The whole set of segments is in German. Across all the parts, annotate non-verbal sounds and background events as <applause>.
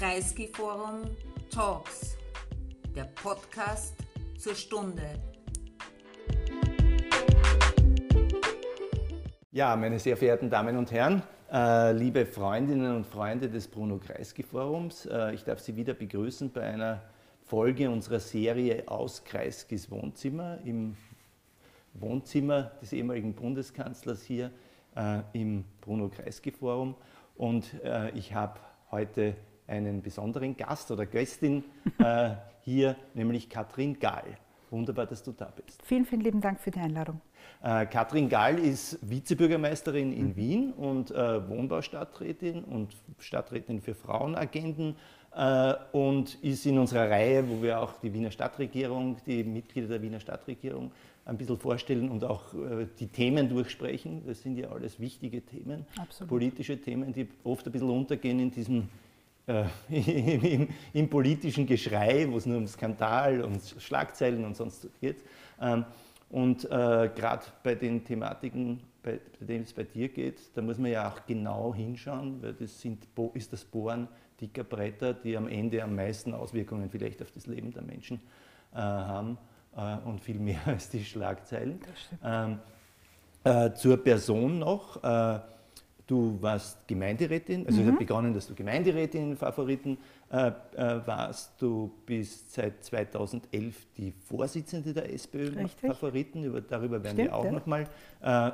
Kreisky Forum Talks, der Podcast zur Stunde. Ja, meine sehr verehrten Damen und Herren, äh, liebe Freundinnen und Freunde des Bruno Kreisky Forums, äh, ich darf Sie wieder begrüßen bei einer Folge unserer Serie aus Kreiskys Wohnzimmer im Wohnzimmer des ehemaligen Bundeskanzlers hier äh, im Bruno Kreisky Forum. Und ich habe heute einen besonderen Gast oder Gästin äh, <laughs> hier, nämlich Katrin Gahl. Wunderbar, dass du da bist. Vielen, vielen lieben Dank für die Einladung. Äh, Katrin Gall ist Vizebürgermeisterin in mhm. Wien und äh, Wohnbaustadträtin und Stadträtin für Frauenagenden äh, und ist in unserer Reihe, wo wir auch die Wiener Stadtregierung, die Mitglieder der Wiener Stadtregierung ein bisschen vorstellen und auch äh, die Themen durchsprechen. Das sind ja alles wichtige Themen, Absolut. politische Themen, die oft ein bisschen untergehen in diesem äh, <laughs> im, im, politischen Geschrei, wo es nur um Skandal und Schlagzeilen und sonst geht. Ähm, und äh, gerade bei den Thematiken, bei, bei denen es bei dir geht, da muss man ja auch genau hinschauen, weil das sind, ist das Bohren dicker Bretter, die am Ende am meisten Auswirkungen vielleicht auf das Leben der Menschen äh, haben äh, und viel mehr <laughs> als die Schlagzeilen. Ähm, äh, zur Person noch. Du warst Gemeinderätin, also mhm. es hat begonnen, dass du Gemeinderätin in Favoriten äh, äh, warst. Du bist seit 2011 die Vorsitzende der SPÖ Richtig. Favoriten. Über, darüber werden Stimmt, wir auch ja. nochmal äh,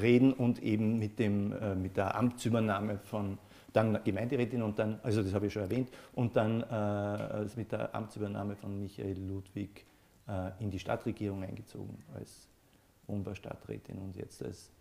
reden und eben mit, dem, äh, mit der Amtsübernahme von dann Gemeinderätin und dann, also das habe ich schon erwähnt, und dann äh, mit der Amtsübernahme von Michael Ludwig äh, in die Stadtregierung eingezogen als Wohnbaustadträtin und jetzt als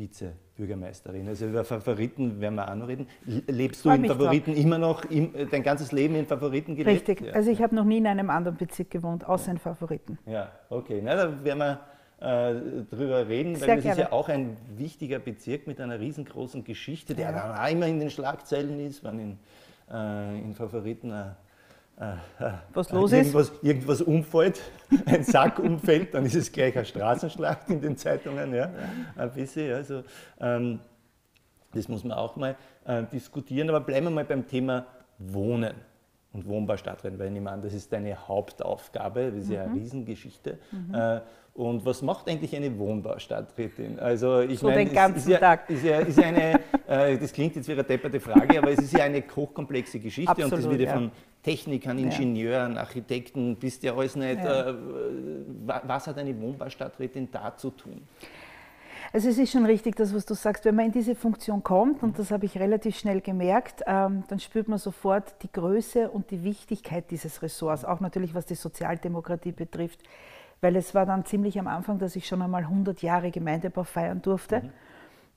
Vizebürgermeisterin. Also über Favoriten werden wir auch noch reden. Lebst du in Favoriten drauf. immer noch im, dein ganzes Leben in Favoriten gelebt? Richtig. Ja. Also ich habe noch nie in einem anderen Bezirk gewohnt, außer in Favoriten. Ja, okay. Na, da werden wir äh, drüber reden, Sehr weil das gerne. ist ja auch ein wichtiger Bezirk mit einer riesengroßen Geschichte, der ja. auch immer in den Schlagzeilen ist, wenn in, äh, in Favoriten äh, was los irgendwas, ist? Irgendwas umfällt, <laughs> ein Sack umfällt, dann ist es gleich eine Straßenschlacht in den Zeitungen. Ja, ein bisschen, also, ähm, das muss man auch mal äh, diskutieren. Aber bleiben wir mal beim Thema Wohnen und Wohnbaustadtrennen, weil ich meine, das ist deine Hauptaufgabe, das ist ja eine mhm. Riesengeschichte. Mhm. Äh, und was macht eigentlich eine Wohnbaustadträtin? Also ich so meine, den ganzen ist ja, Tag. Ist ja, ist eine, <laughs> äh, das klingt jetzt wie eine depperte Frage, aber es ist ja eine hochkomplexe Geschichte Absolut, und das wird ja von Technikern, Ingenieuren, ja. Architekten, bist ja alles nicht. Ja. Äh, was hat eine Wohnbaustadträtin da zu tun? Also es ist schon richtig, das, was du sagst. Wenn man in diese Funktion kommt, und das habe ich relativ schnell gemerkt, ähm, dann spürt man sofort die Größe und die Wichtigkeit dieses Ressorts, auch natürlich was die Sozialdemokratie betrifft. Weil es war dann ziemlich am Anfang, dass ich schon einmal 100 Jahre Gemeindebau feiern durfte. Mhm.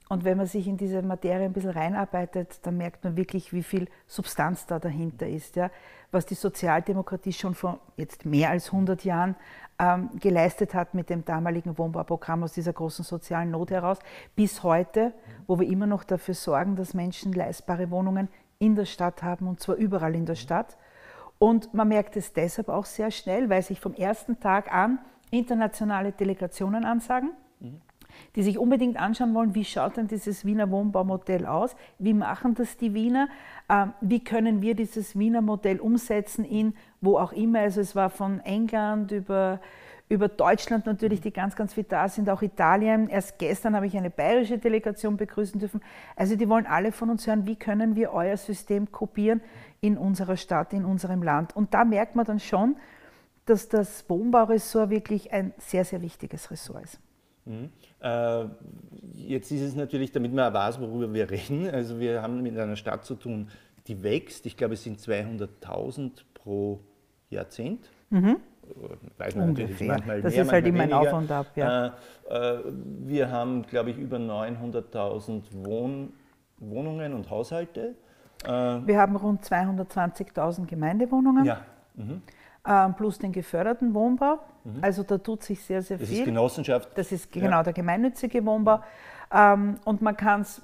Und wenn man sich in diese Materie ein bisschen reinarbeitet, dann merkt man wirklich, wie viel Substanz da dahinter ist. Ja? Was die Sozialdemokratie schon vor jetzt mehr als 100 Jahren ähm, geleistet hat mit dem damaligen Wohnbauprogramm aus dieser großen sozialen Not heraus, bis heute, wo wir immer noch dafür sorgen, dass Menschen leistbare Wohnungen in der Stadt haben und zwar überall in der Stadt. Und man merkt es deshalb auch sehr schnell, weil sich vom ersten Tag an internationale Delegationen ansagen die sich unbedingt anschauen wollen, wie schaut denn dieses Wiener Wohnbaumodell aus, wie machen das die Wiener, ähm, wie können wir dieses Wiener Modell umsetzen in wo auch immer, also es war von England über, über Deutschland natürlich, die ganz, ganz viel da sind, auch Italien. Erst gestern habe ich eine bayerische Delegation begrüßen dürfen. Also die wollen alle von uns hören, wie können wir euer System kopieren in unserer Stadt, in unserem Land. Und da merkt man dann schon, dass das Wohnbauressort wirklich ein sehr, sehr wichtiges Ressort ist. Mhm. Äh, jetzt ist es natürlich, damit man weiß, worüber wir reden, also wir haben mit einer Stadt zu tun, die wächst. Ich glaube, es sind 200.000 pro Jahrzehnt. Mhm. Weiß man Ungefähr. natürlich manchmal das mehr, ist halt immer ein Auf und Ab. Ja. Äh, äh, wir haben, glaube ich, über 900.000 Wohn Wohnungen und Haushalte. Äh, wir haben rund 220.000 Gemeindewohnungen. Ja. Mhm. Ähm, plus den geförderten Wohnbau. Mhm. Also da tut sich sehr, sehr das viel. Das ist Genossenschaft. Das ist genau ja. der gemeinnützige Wohnbau. Ähm, und man kann es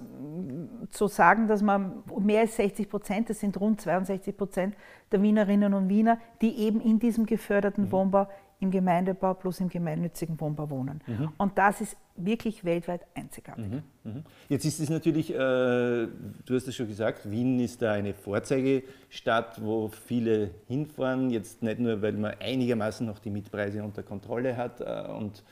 so sagen, dass man mehr als 60 Prozent, das sind rund 62 Prozent der Wienerinnen und Wiener, die eben in diesem geförderten mhm. Wohnbau im Gemeindebau plus im gemeinnützigen Wohnbau wohnen. Mhm. Und das ist wirklich weltweit einzigartig. Mhm. Mhm. Jetzt ist es natürlich, äh, du hast es schon gesagt, Wien ist da eine Vorzeigestadt, wo viele hinfahren. Jetzt nicht nur, weil man einigermaßen noch die Mietpreise unter Kontrolle hat äh, und,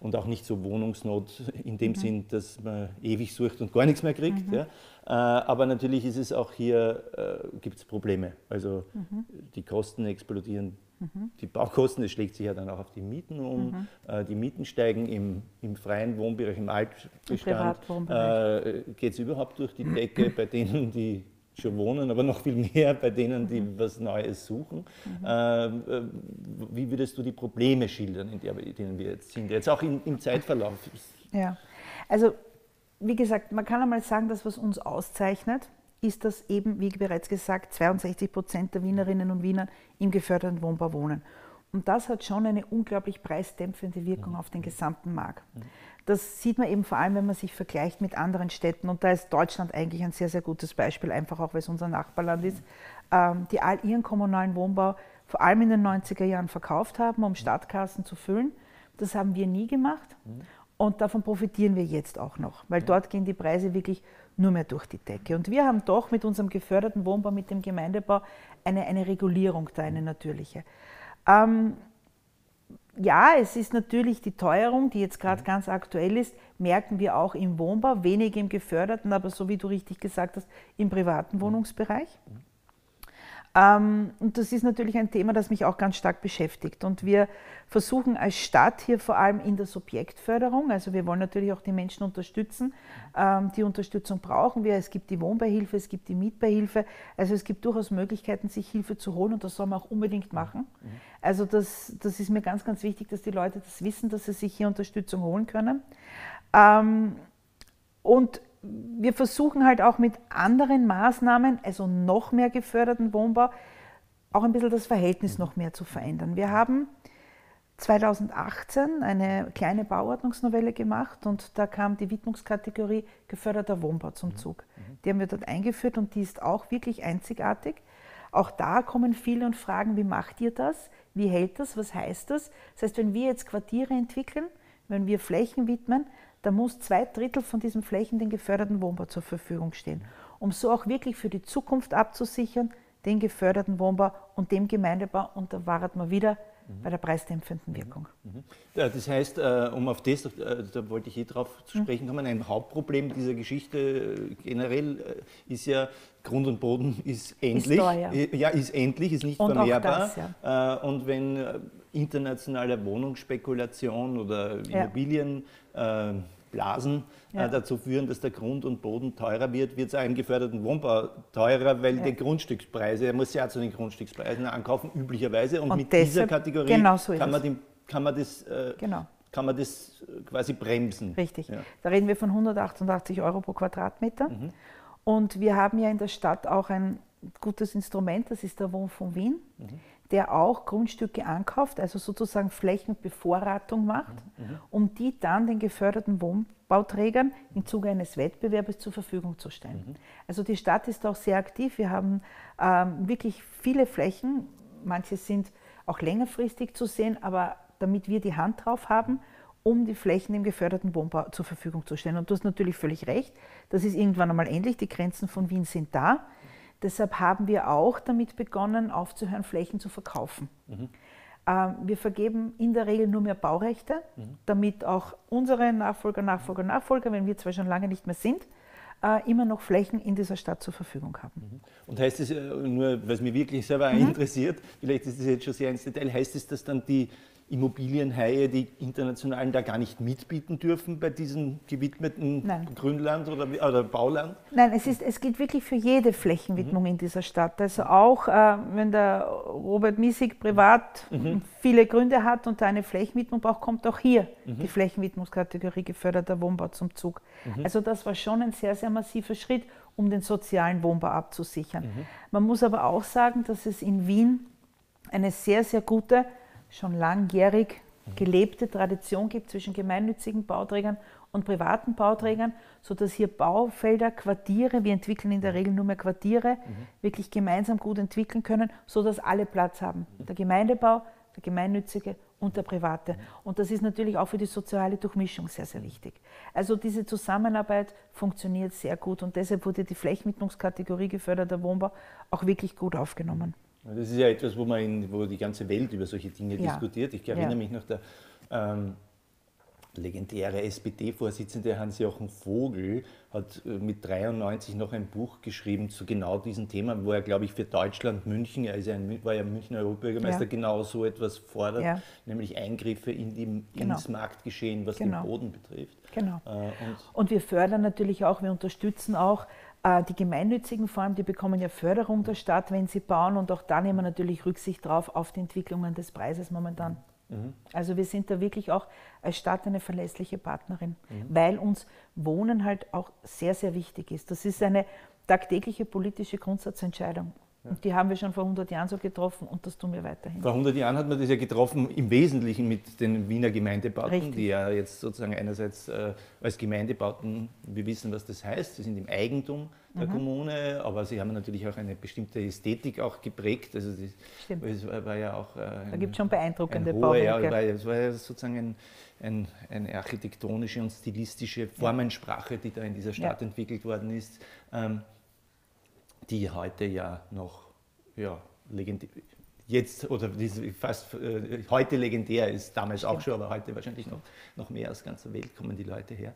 und auch nicht so Wohnungsnot in dem mhm. Sinn, dass man ewig sucht und gar nichts mehr kriegt. Mhm. Ja. Äh, aber natürlich ist es auch hier, äh, gibt es Probleme. Also mhm. die Kosten explodieren Mhm. Die Baukosten, das schlägt sich ja dann auch auf die Mieten um. Mhm. Äh, die Mieten steigen im, im, freien Wohnbereich, im Altbestand. Äh, Geht es überhaupt durch die Decke bei denen, die schon wohnen, aber noch viel mehr bei denen, die mhm. was Neues suchen. Mhm. Äh wie würdest du die Probleme schildern, in denen wir jetzt sind, jetzt auch in, im Zeitverlauf? Ja, also wie gesagt, man kann einmal sagen, dass was uns auszeichnet, ist, dass eben, wie bereits gesagt, 62 Prozent der Wienerinnen und Wiener im geförderten Wohnbau wohnen. Und das hat schon eine unglaublich preisdämpfende Wirkung mhm. auf den gesamten Markt. Mhm. Das sieht man eben vor allem, wenn man sich vergleicht mit anderen Städten. Und da ist Deutschland eigentlich ein sehr, sehr gutes Beispiel, einfach auch, weil es unser Nachbarland ist, ähm, die all ihren kommunalen Wohnbau vor allem in den 90er Jahren verkauft haben, um Stadtkassen zu füllen. Das haben wir nie gemacht. Und davon profitieren wir jetzt auch noch, weil dort gehen die Preise wirklich nur mehr durch die Decke. Und wir haben doch mit unserem geförderten Wohnbau, mit dem Gemeindebau, eine, eine Regulierung da, eine natürliche. Ähm, ja, es ist natürlich die Teuerung, die jetzt gerade ganz aktuell ist, merken wir auch im Wohnbau, wenig im geförderten, aber so wie du richtig gesagt hast, im privaten Wohnungsbereich. Ähm, und das ist natürlich ein Thema, das mich auch ganz stark beschäftigt. Und wir versuchen als Stadt hier vor allem in der Subjektförderung, also wir wollen natürlich auch die Menschen unterstützen, ähm, die Unterstützung brauchen wir. Es gibt die Wohnbeihilfe, es gibt die Mietbeihilfe, also es gibt durchaus Möglichkeiten, sich Hilfe zu holen und das soll man auch unbedingt machen. Also das, das ist mir ganz, ganz wichtig, dass die Leute das wissen, dass sie sich hier Unterstützung holen können. Ähm, und wir versuchen halt auch mit anderen Maßnahmen, also noch mehr geförderten Wohnbau, auch ein bisschen das Verhältnis noch mehr zu verändern. Wir haben 2018 eine kleine Bauordnungsnovelle gemacht und da kam die Widmungskategorie geförderter Wohnbau zum mhm. Zug. Die haben wir dort eingeführt und die ist auch wirklich einzigartig. Auch da kommen viele und fragen, wie macht ihr das? Wie hält das? Was heißt das? Das heißt, wenn wir jetzt Quartiere entwickeln, wenn wir Flächen widmen, da muss zwei Drittel von diesen Flächen den geförderten Wohnbau zur Verfügung stehen, um so auch wirklich für die Zukunft abzusichern, den geförderten Wohnbau und dem Gemeindebau. Und da war man wieder mhm. bei der preisdämpfenden mhm. Wirkung. Mhm. Ja, das heißt, äh, um auf das, äh, da wollte ich eh drauf zu sprechen kommen, ein Hauptproblem dieser Geschichte äh, generell ist ja, Grund und Boden ist endlich. Ist ja, ist endlich, ist nicht und vermehrbar. Das, ja. Und wenn internationale Wohnungsspekulation oder Immobilien ja. Blasen äh, ja. äh, dazu führen, dass der Grund und Boden teurer wird, wird es auch im geförderten Wohnbau teurer, weil ja. die Grundstückspreise, er muss ja zu den Grundstückspreisen ankaufen, üblicherweise. Und, und mit dieser Kategorie genau so kann, man die, kann, man das, äh, genau. kann man das quasi bremsen. Richtig. Ja. Da reden wir von 188 Euro pro Quadratmeter. Mhm. Und wir haben ja in der Stadt auch ein gutes Instrument, das ist der Wohnfonds Wien. Mhm der auch Grundstücke ankauft, also sozusagen Flächenbevorratung macht, mhm. mhm. um die dann den geförderten Wohnbauträgern im Zuge eines Wettbewerbs zur Verfügung zu stellen. Mhm. Also die Stadt ist auch sehr aktiv. Wir haben ähm, wirklich viele Flächen. Manche sind auch längerfristig zu sehen, aber damit wir die Hand drauf haben, um die Flächen im geförderten Wohnbau zur Verfügung zu stellen. Und du hast natürlich völlig recht, das ist irgendwann einmal endlich. Die Grenzen von Wien sind da. Deshalb haben wir auch damit begonnen, aufzuhören, Flächen zu verkaufen. Mhm. Ähm, wir vergeben in der Regel nur mehr Baurechte, mhm. damit auch unsere Nachfolger, Nachfolger, Nachfolger, wenn wir zwar schon lange nicht mehr sind, äh, immer noch Flächen in dieser Stadt zur Verfügung haben. Mhm. Und heißt es, äh, nur was mich wirklich selber mhm. interessiert, vielleicht ist das jetzt schon sehr ins Detail, heißt es, dass dann die Immobilienhaie, die internationalen, da gar nicht mitbieten dürfen bei diesem gewidmeten Nein. Grünland oder, oder, Bauland? Nein, es, ist, es gilt wirklich für jede Flächenwidmung mhm. in dieser Stadt. Also auch äh, wenn der Robert Miesig privat mhm. viele Gründe hat und eine Flächenwidmung braucht, kommt auch hier mhm. die Flächenwidmungskategorie geförderter Wohnbau zum Zug. Mhm. Also das war schon ein sehr, sehr massiver Schritt, um den sozialen Wohnbau abzusichern. Mhm. Man muss aber auch sagen, dass es in Wien eine sehr, sehr gute schon langjährig gelebte Tradition gibt zwischen gemeinnützigen Bauträgern und privaten Bauträgern, sodass hier Baufelder, Quartiere, wir entwickeln in der Regel nur mehr Quartiere, mhm. wirklich gemeinsam gut entwickeln können, sodass alle Platz haben. Der Gemeindebau der gemeinnützige und der private. Und das ist natürlich auch für die soziale Durchmischung sehr, sehr wichtig. Also diese Zusammenarbeit funktioniert sehr gut und deshalb wurde die Flächenwidmungskategorie geförderter Wohnbau auch wirklich gut aufgenommen. Das ist ja etwas, wo, man in, wo die ganze Welt über solche Dinge ja. diskutiert. Ich erinnere ja. mich noch, der ähm, legendäre SPD-Vorsitzende Hans-Jochen Vogel hat äh, mit 93 noch ein Buch geschrieben zu genau diesem Thema, wo er, glaube ich, für Deutschland München, er ja ein, war ja Münchner Europabürgermeister, ja. genau so etwas fordert, nämlich Eingriffe in die, genau. ins Marktgeschehen, was genau. den Boden betrifft. Genau. Äh, und, und, wir fördern natürlich auch, wir unterstützen auch die gemeinnützigen Formen, die bekommen ja Förderung der Stadt, wenn sie bauen und auch da nehmen wir natürlich Rücksicht drauf auf die Entwicklungen des Preises momentan. Mhm. Also wir sind da wirklich auch als Stadt eine verlässliche Partnerin, mhm. weil uns Wohnen halt auch sehr, sehr wichtig ist. Das ist eine tagtägliche politische Grundsatzentscheidung. Und die haben wir schon vor 100 Jahren so getroffen und das tun wir weiterhin. Vor 100 Jahren hat man das ja getroffen, im Wesentlichen mit den Wiener Gemeindebauten, Richtig. die ja jetzt sozusagen einerseits äh, als Gemeindebauten, wir wissen, was das heißt, sie sind im Eigentum der mhm. Kommune, aber sie haben natürlich auch eine bestimmte Ästhetik auch geprägt. Also das, war, war, ja auch. Äh, ein, da gibt es schon beeindruckende Bauten. Ja, es war ja sozusagen ein, ein, eine architektonische und stilistische Formensprache, die da in dieser Stadt ja. entwickelt worden ist. Ähm, die heute ja noch ja, legendär, jetzt oder fast äh, heute legendär ist, damals auch schon, aber heute wahrscheinlich noch, noch mehr aus ganzer Welt kommen die Leute her.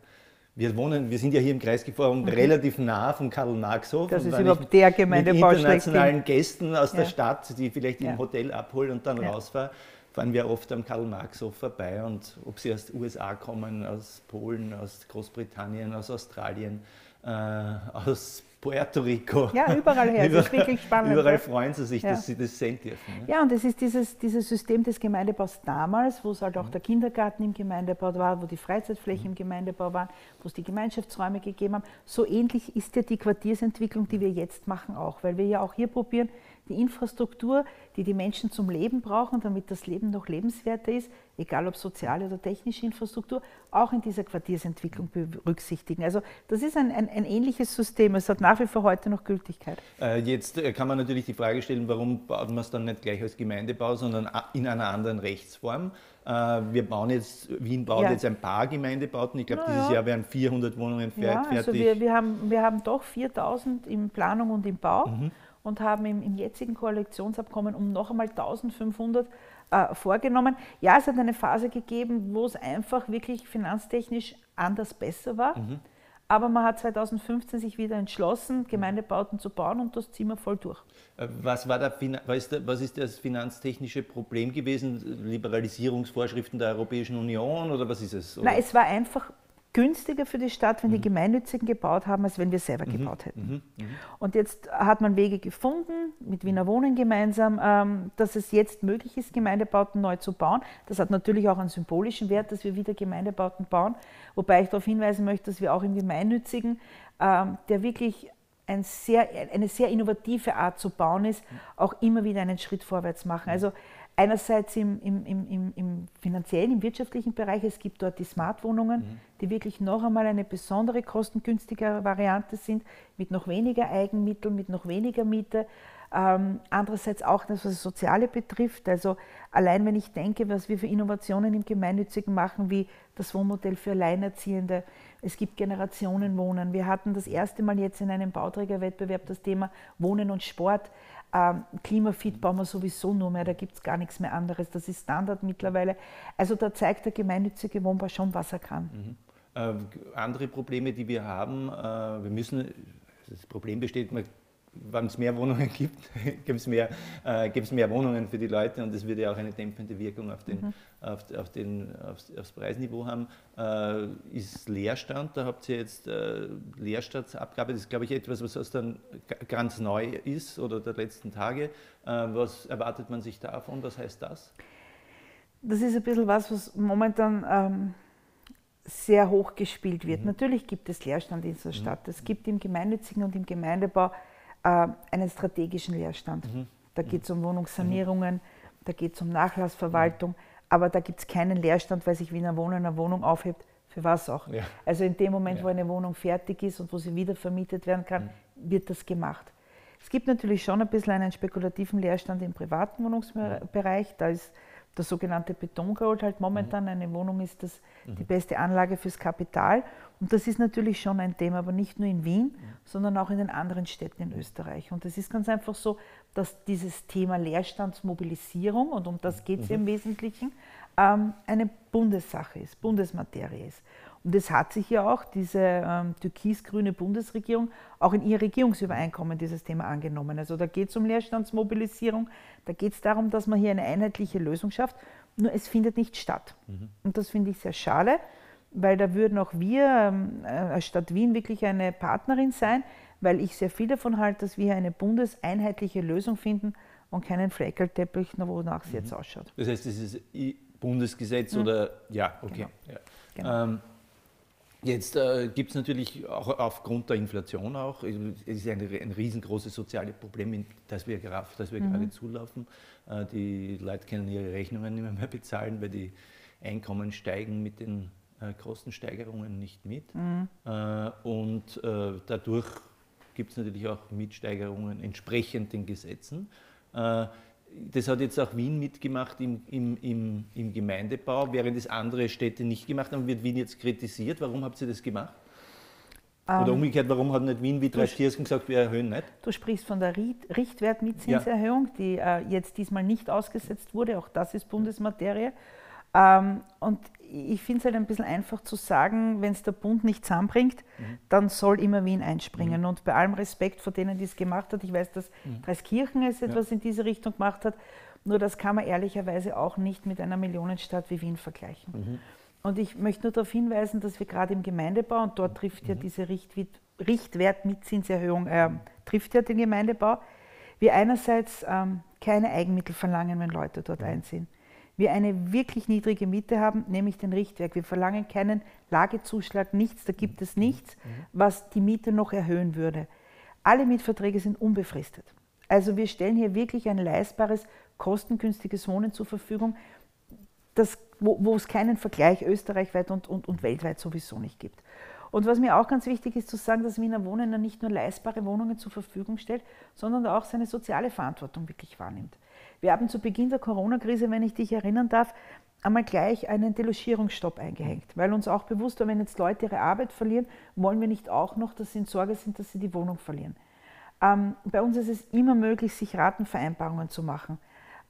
Wir wohnen, wir sind ja hier im Kreisgeforum okay. relativ nah vom Karl-Marx-Hof. Das ist überhaupt der Gemeindebau Mit internationalen Gästen aus ja. der Stadt, die vielleicht ja. im Hotel abholen und dann ja. rausfahren, fahren wir oft am Karl-Marx-Hof vorbei. Und ob sie aus den USA kommen, aus Polen, aus Großbritannien, aus Australien, äh, aus Puerto Rico. Ja, überall her. Das ist wirklich spannend. Überall freuen sie sich, ja. dass sie das sehen dürfen. Ne? Ja, und es ist dieses, dieses System des Gemeindebaus damals, wo es halt auch mhm. der Kindergarten im Gemeindebau war, wo die Freizeitflächen mhm. im Gemeindebau waren, wo es die Gemeinschaftsräume gegeben haben. So ähnlich ist ja die Quartiersentwicklung, die wir jetzt machen, auch, weil wir ja auch hier probieren, die Infrastruktur, die die Menschen zum Leben brauchen, damit das Leben noch lebenswerter ist, egal ob soziale oder technische Infrastruktur, auch in dieser Quartiersentwicklung berücksichtigen. Also das ist ein, ein, ein ähnliches System. Es hat nach wie vor heute noch Gültigkeit. Äh, jetzt äh, kann man natürlich die Frage stellen, warum baut man es dann nicht gleich als Gemeindebau, sondern in einer anderen Rechtsform? Äh, wir bauen jetzt, Wien baut ja. jetzt ein paar Gemeindebauten. Ich glaube, dieses ja. Jahr werden 400 Wohnungen fertig. Ja, also wir, wir, haben, wir haben doch 4000 in Planung und im Bau. Mhm und haben im, im jetzigen Koalitionsabkommen um noch einmal 1500 äh, vorgenommen. Ja, es hat eine Phase gegeben, wo es einfach wirklich finanztechnisch anders besser war. Mhm. Aber man hat 2015 sich wieder entschlossen, Gemeindebauten zu bauen und das ziehen wir voll durch. Äh, was, war der, was ist das finanztechnische Problem gewesen? Liberalisierungsvorschriften der Europäischen Union oder was ist es? Nein, es war einfach günstiger für die Stadt, wenn mhm. die Gemeinnützigen gebaut haben, als wenn wir selber mhm. gebaut hätten. Mhm. mhm. Und jetzt hat man Wege gefunden, mit Wiener Wohnen gemeinsam, ähm, dass es jetzt möglich ist, Gemeindebauten neu zu bauen. Das hat natürlich auch einen symbolischen Wert, dass wir wieder Gemeindebauten bauen. Wobei ich darauf hinweisen möchte, dass wir auch im Gemeinnützigen, ähm, der wirklich ein sehr, eine sehr innovative Art zu bauen ist, mhm. auch immer wieder einen Schritt vorwärts machen. Also Einerseits im, im, im, im, finanziellen, im wirtschaftlichen Bereich, es gibt dort die Smart-Wohnungen, mhm. die wirklich noch einmal eine besondere kostengünstige Variante sind, mit noch weniger Eigenmitteln, mit noch weniger Miete. Ähm, andererseits auch das, was das Soziale betrifft. Also allein wenn ich denke, was wir für Innovationen im Gemeinnützigen machen, wie das Wohnmodell für Alleinerziehende, es gibt Generationenwohnen. Wir hatten das erste Mal jetzt in einem Bauträgerwettbewerb das Thema Wohnen und Sport. Ähm, Klimafit bauen wir sowieso nur mehr, da gibt es gar nichts mehr anderes. Das ist Standard mittlerweile. Also da zeigt der gemeinnützige Wohnbau schon, was er kann. Mhm. Äh, andere Probleme, die wir haben, äh, wir müssen, das Problem besteht, man wenn es mehr Wohnungen <laughs> gibt, gibt es mehr, äh, mehr Wohnungen für die Leute und das würde ja auch eine dämpfende Wirkung auf den, mhm. auf, auf den, aufs, aufs, Preisniveau haben. Äh, ist Leerstand, da habt ihr jetzt äh, Leerstandsabgabe, das ist glaube ich etwas, was dann ganz neu ist oder der letzten Tage. Äh, was erwartet man sich davon? Was heißt das? Das ist ein bisschen was, was momentan ähm, sehr hoch gespielt wird. Mhm. Natürlich gibt es Leerstand in dieser mhm. Stadt. Es gibt im Gemeinnützigen und im Gemeindebau äh, einen strategischen Leerstand. Mhm. Da geht es um Wohnungssanierungen, mhm. da geht es um Nachlassverwaltung, aber da gibt es keinen Leerstand, weil sich Wiener Wohnen eine Wohnung aufhebt, für was auch. Ja. Also in dem Moment, ja. wo eine Wohnung fertig ist und wo sie wieder vermietet werden kann, mhm. wird das gemacht. Es gibt natürlich schon ein bisschen einen spekulativen Leerstand im privaten Wohnungsbereich. Da ist der sogenannte Betongold halt momentan. Eine Wohnung ist das die beste Anlage fürs Kapital. Und das ist natürlich schon ein Thema, aber nicht nur in Wien, sondern auch in den anderen Städten in Österreich. Und es ist ganz einfach so, dass dieses Thema Leerstandsmobilisierung, und um das geht es mhm. im Wesentlichen, ähm, eine Bundessache ist, Bundesmaterie ist. Und es hat sich ja auch diese ähm, türkis-grüne Bundesregierung auch in ihr Regierungsübereinkommen dieses Thema angenommen. Also da geht es um Leerstandsmobilisierung, da geht es darum, dass man hier eine einheitliche Lösung schafft, nur es findet nicht statt. Mhm. Und das finde ich sehr schade, weil da würden auch wir ähm, äh, als Stadt Wien wirklich eine Partnerin sein, weil ich sehr viel davon halte, dass wir eine bundeseinheitliche Lösung finden und keinen Fleckerlteppich, wonach es mhm. jetzt ausschaut. Das heißt, das ist Bundesgesetz mhm. oder ja, okay. Genau. Ja. Genau. Ähm, Jetzt äh, gibt es natürlich auch aufgrund der Inflation auch, es ist ein, ein riesengroßes soziales Problem, das wir, das wir mhm. gerade zulaufen. Äh, die Leute können ihre Rechnungen nicht mehr bezahlen, weil die Einkommen steigen mit den äh, Kostensteigerungen nicht mit. Mhm. Äh, und äh, dadurch gibt es natürlich auch Mitsteigerungen entsprechend den Gesetzen. Äh, das hat jetzt auch Wien mitgemacht im, im, im, im, Gemeindebau, während es andere Städte nicht gemacht haben, wird Wien jetzt kritisiert. Warum habt ihr das gemacht? Oder ähm, umgekehrt, warum hat nicht Wien wie drei Tiersen gesagt, wir erhöhen nicht? Du sprichst von der Richtwertmietzinserhöhung, ja. die äh, jetzt diesmal nicht ausgesetzt wurde. Auch das ist Bundesmaterie. Ähm, und ich finde es halt ein bisschen einfach zu sagen, wenn es der Bund nicht zusammenbringt, mhm. dann soll immer Wien einspringen. Mhm. Und bei allem Respekt vor denen, die es gemacht hat, ich weiß, dass mhm. Dreiskirchen es etwas ja. in diese Richtung gemacht hat, nur das kann man ehrlicherweise auch nicht mit einer Millionenstadt wie Wien vergleichen. Mhm. Und ich möchte nur darauf hinweisen, dass wir gerade im Gemeindebau, und dort trifft ja mhm. diese Richtwertmitzinserhöhung, äh, trifft ja den Gemeindebau, wir einerseits ähm, keine Eigenmittel verlangen, wenn Leute dort einziehen wir eine wirklich niedrige Miete haben, nämlich den Richtwerk. Wir verlangen keinen Lagezuschlag, nichts, da gibt es nichts, was die Miete noch erhöhen würde. Alle Mietverträge sind unbefristet. Also wir stellen hier wirklich ein leistbares, kostengünstiges Wohnen zur Verfügung, das, wo, wo, es keinen Vergleich österreichweit und, und, und weltweit sowieso nicht gibt. Und was mir auch ganz wichtig ist zu sagen, dass Wiener Wohnen nicht nur leistbare Wohnungen zur Verfügung stellt, sondern auch seine soziale Verantwortung wirklich wahrnimmt. Wir haben zu Beginn der Corona-Krise, wenn ich dich erinnern darf, einmal gleich einen Delogierungsstopp eingehängt, weil uns auch bewusst war, wenn jetzt Leute ihre Arbeit verlieren, wollen wir nicht auch noch, dass sie in Sorge sind, dass sie die Wohnung verlieren. Ähm, bei uns ist es immer möglich, sich Ratenvereinbarungen zu machen.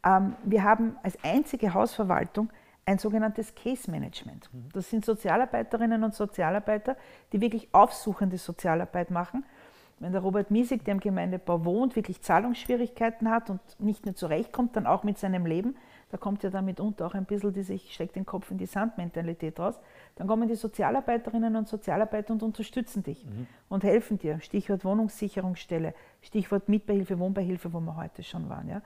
Ähm, wir haben als einzige Hausverwaltung ein sogenanntes Case Management. Das sind Sozialarbeiterinnen und Sozialarbeiter, die wirklich aufsuchende Sozialarbeit machen wenn der Robert Miesig, der im Gemeindebau wohnt, wirklich Zahlungsschwierigkeiten hat und nicht mehr zurechtkommt, dann auch mit seinem Leben, da kommt ja damit unter auch ein bisschen diese Ich stecke den Kopf in die Sand-Mentalität raus, dann kommen die Sozialarbeiterinnen und Sozialarbeiter und unterstützen dich mhm. und helfen dir. Stichwort Wohnungssicherungsstelle, Stichwort Mietbeihilfe, Wohnbeihilfe, wo wir heute schon waren. Ja? Mhm.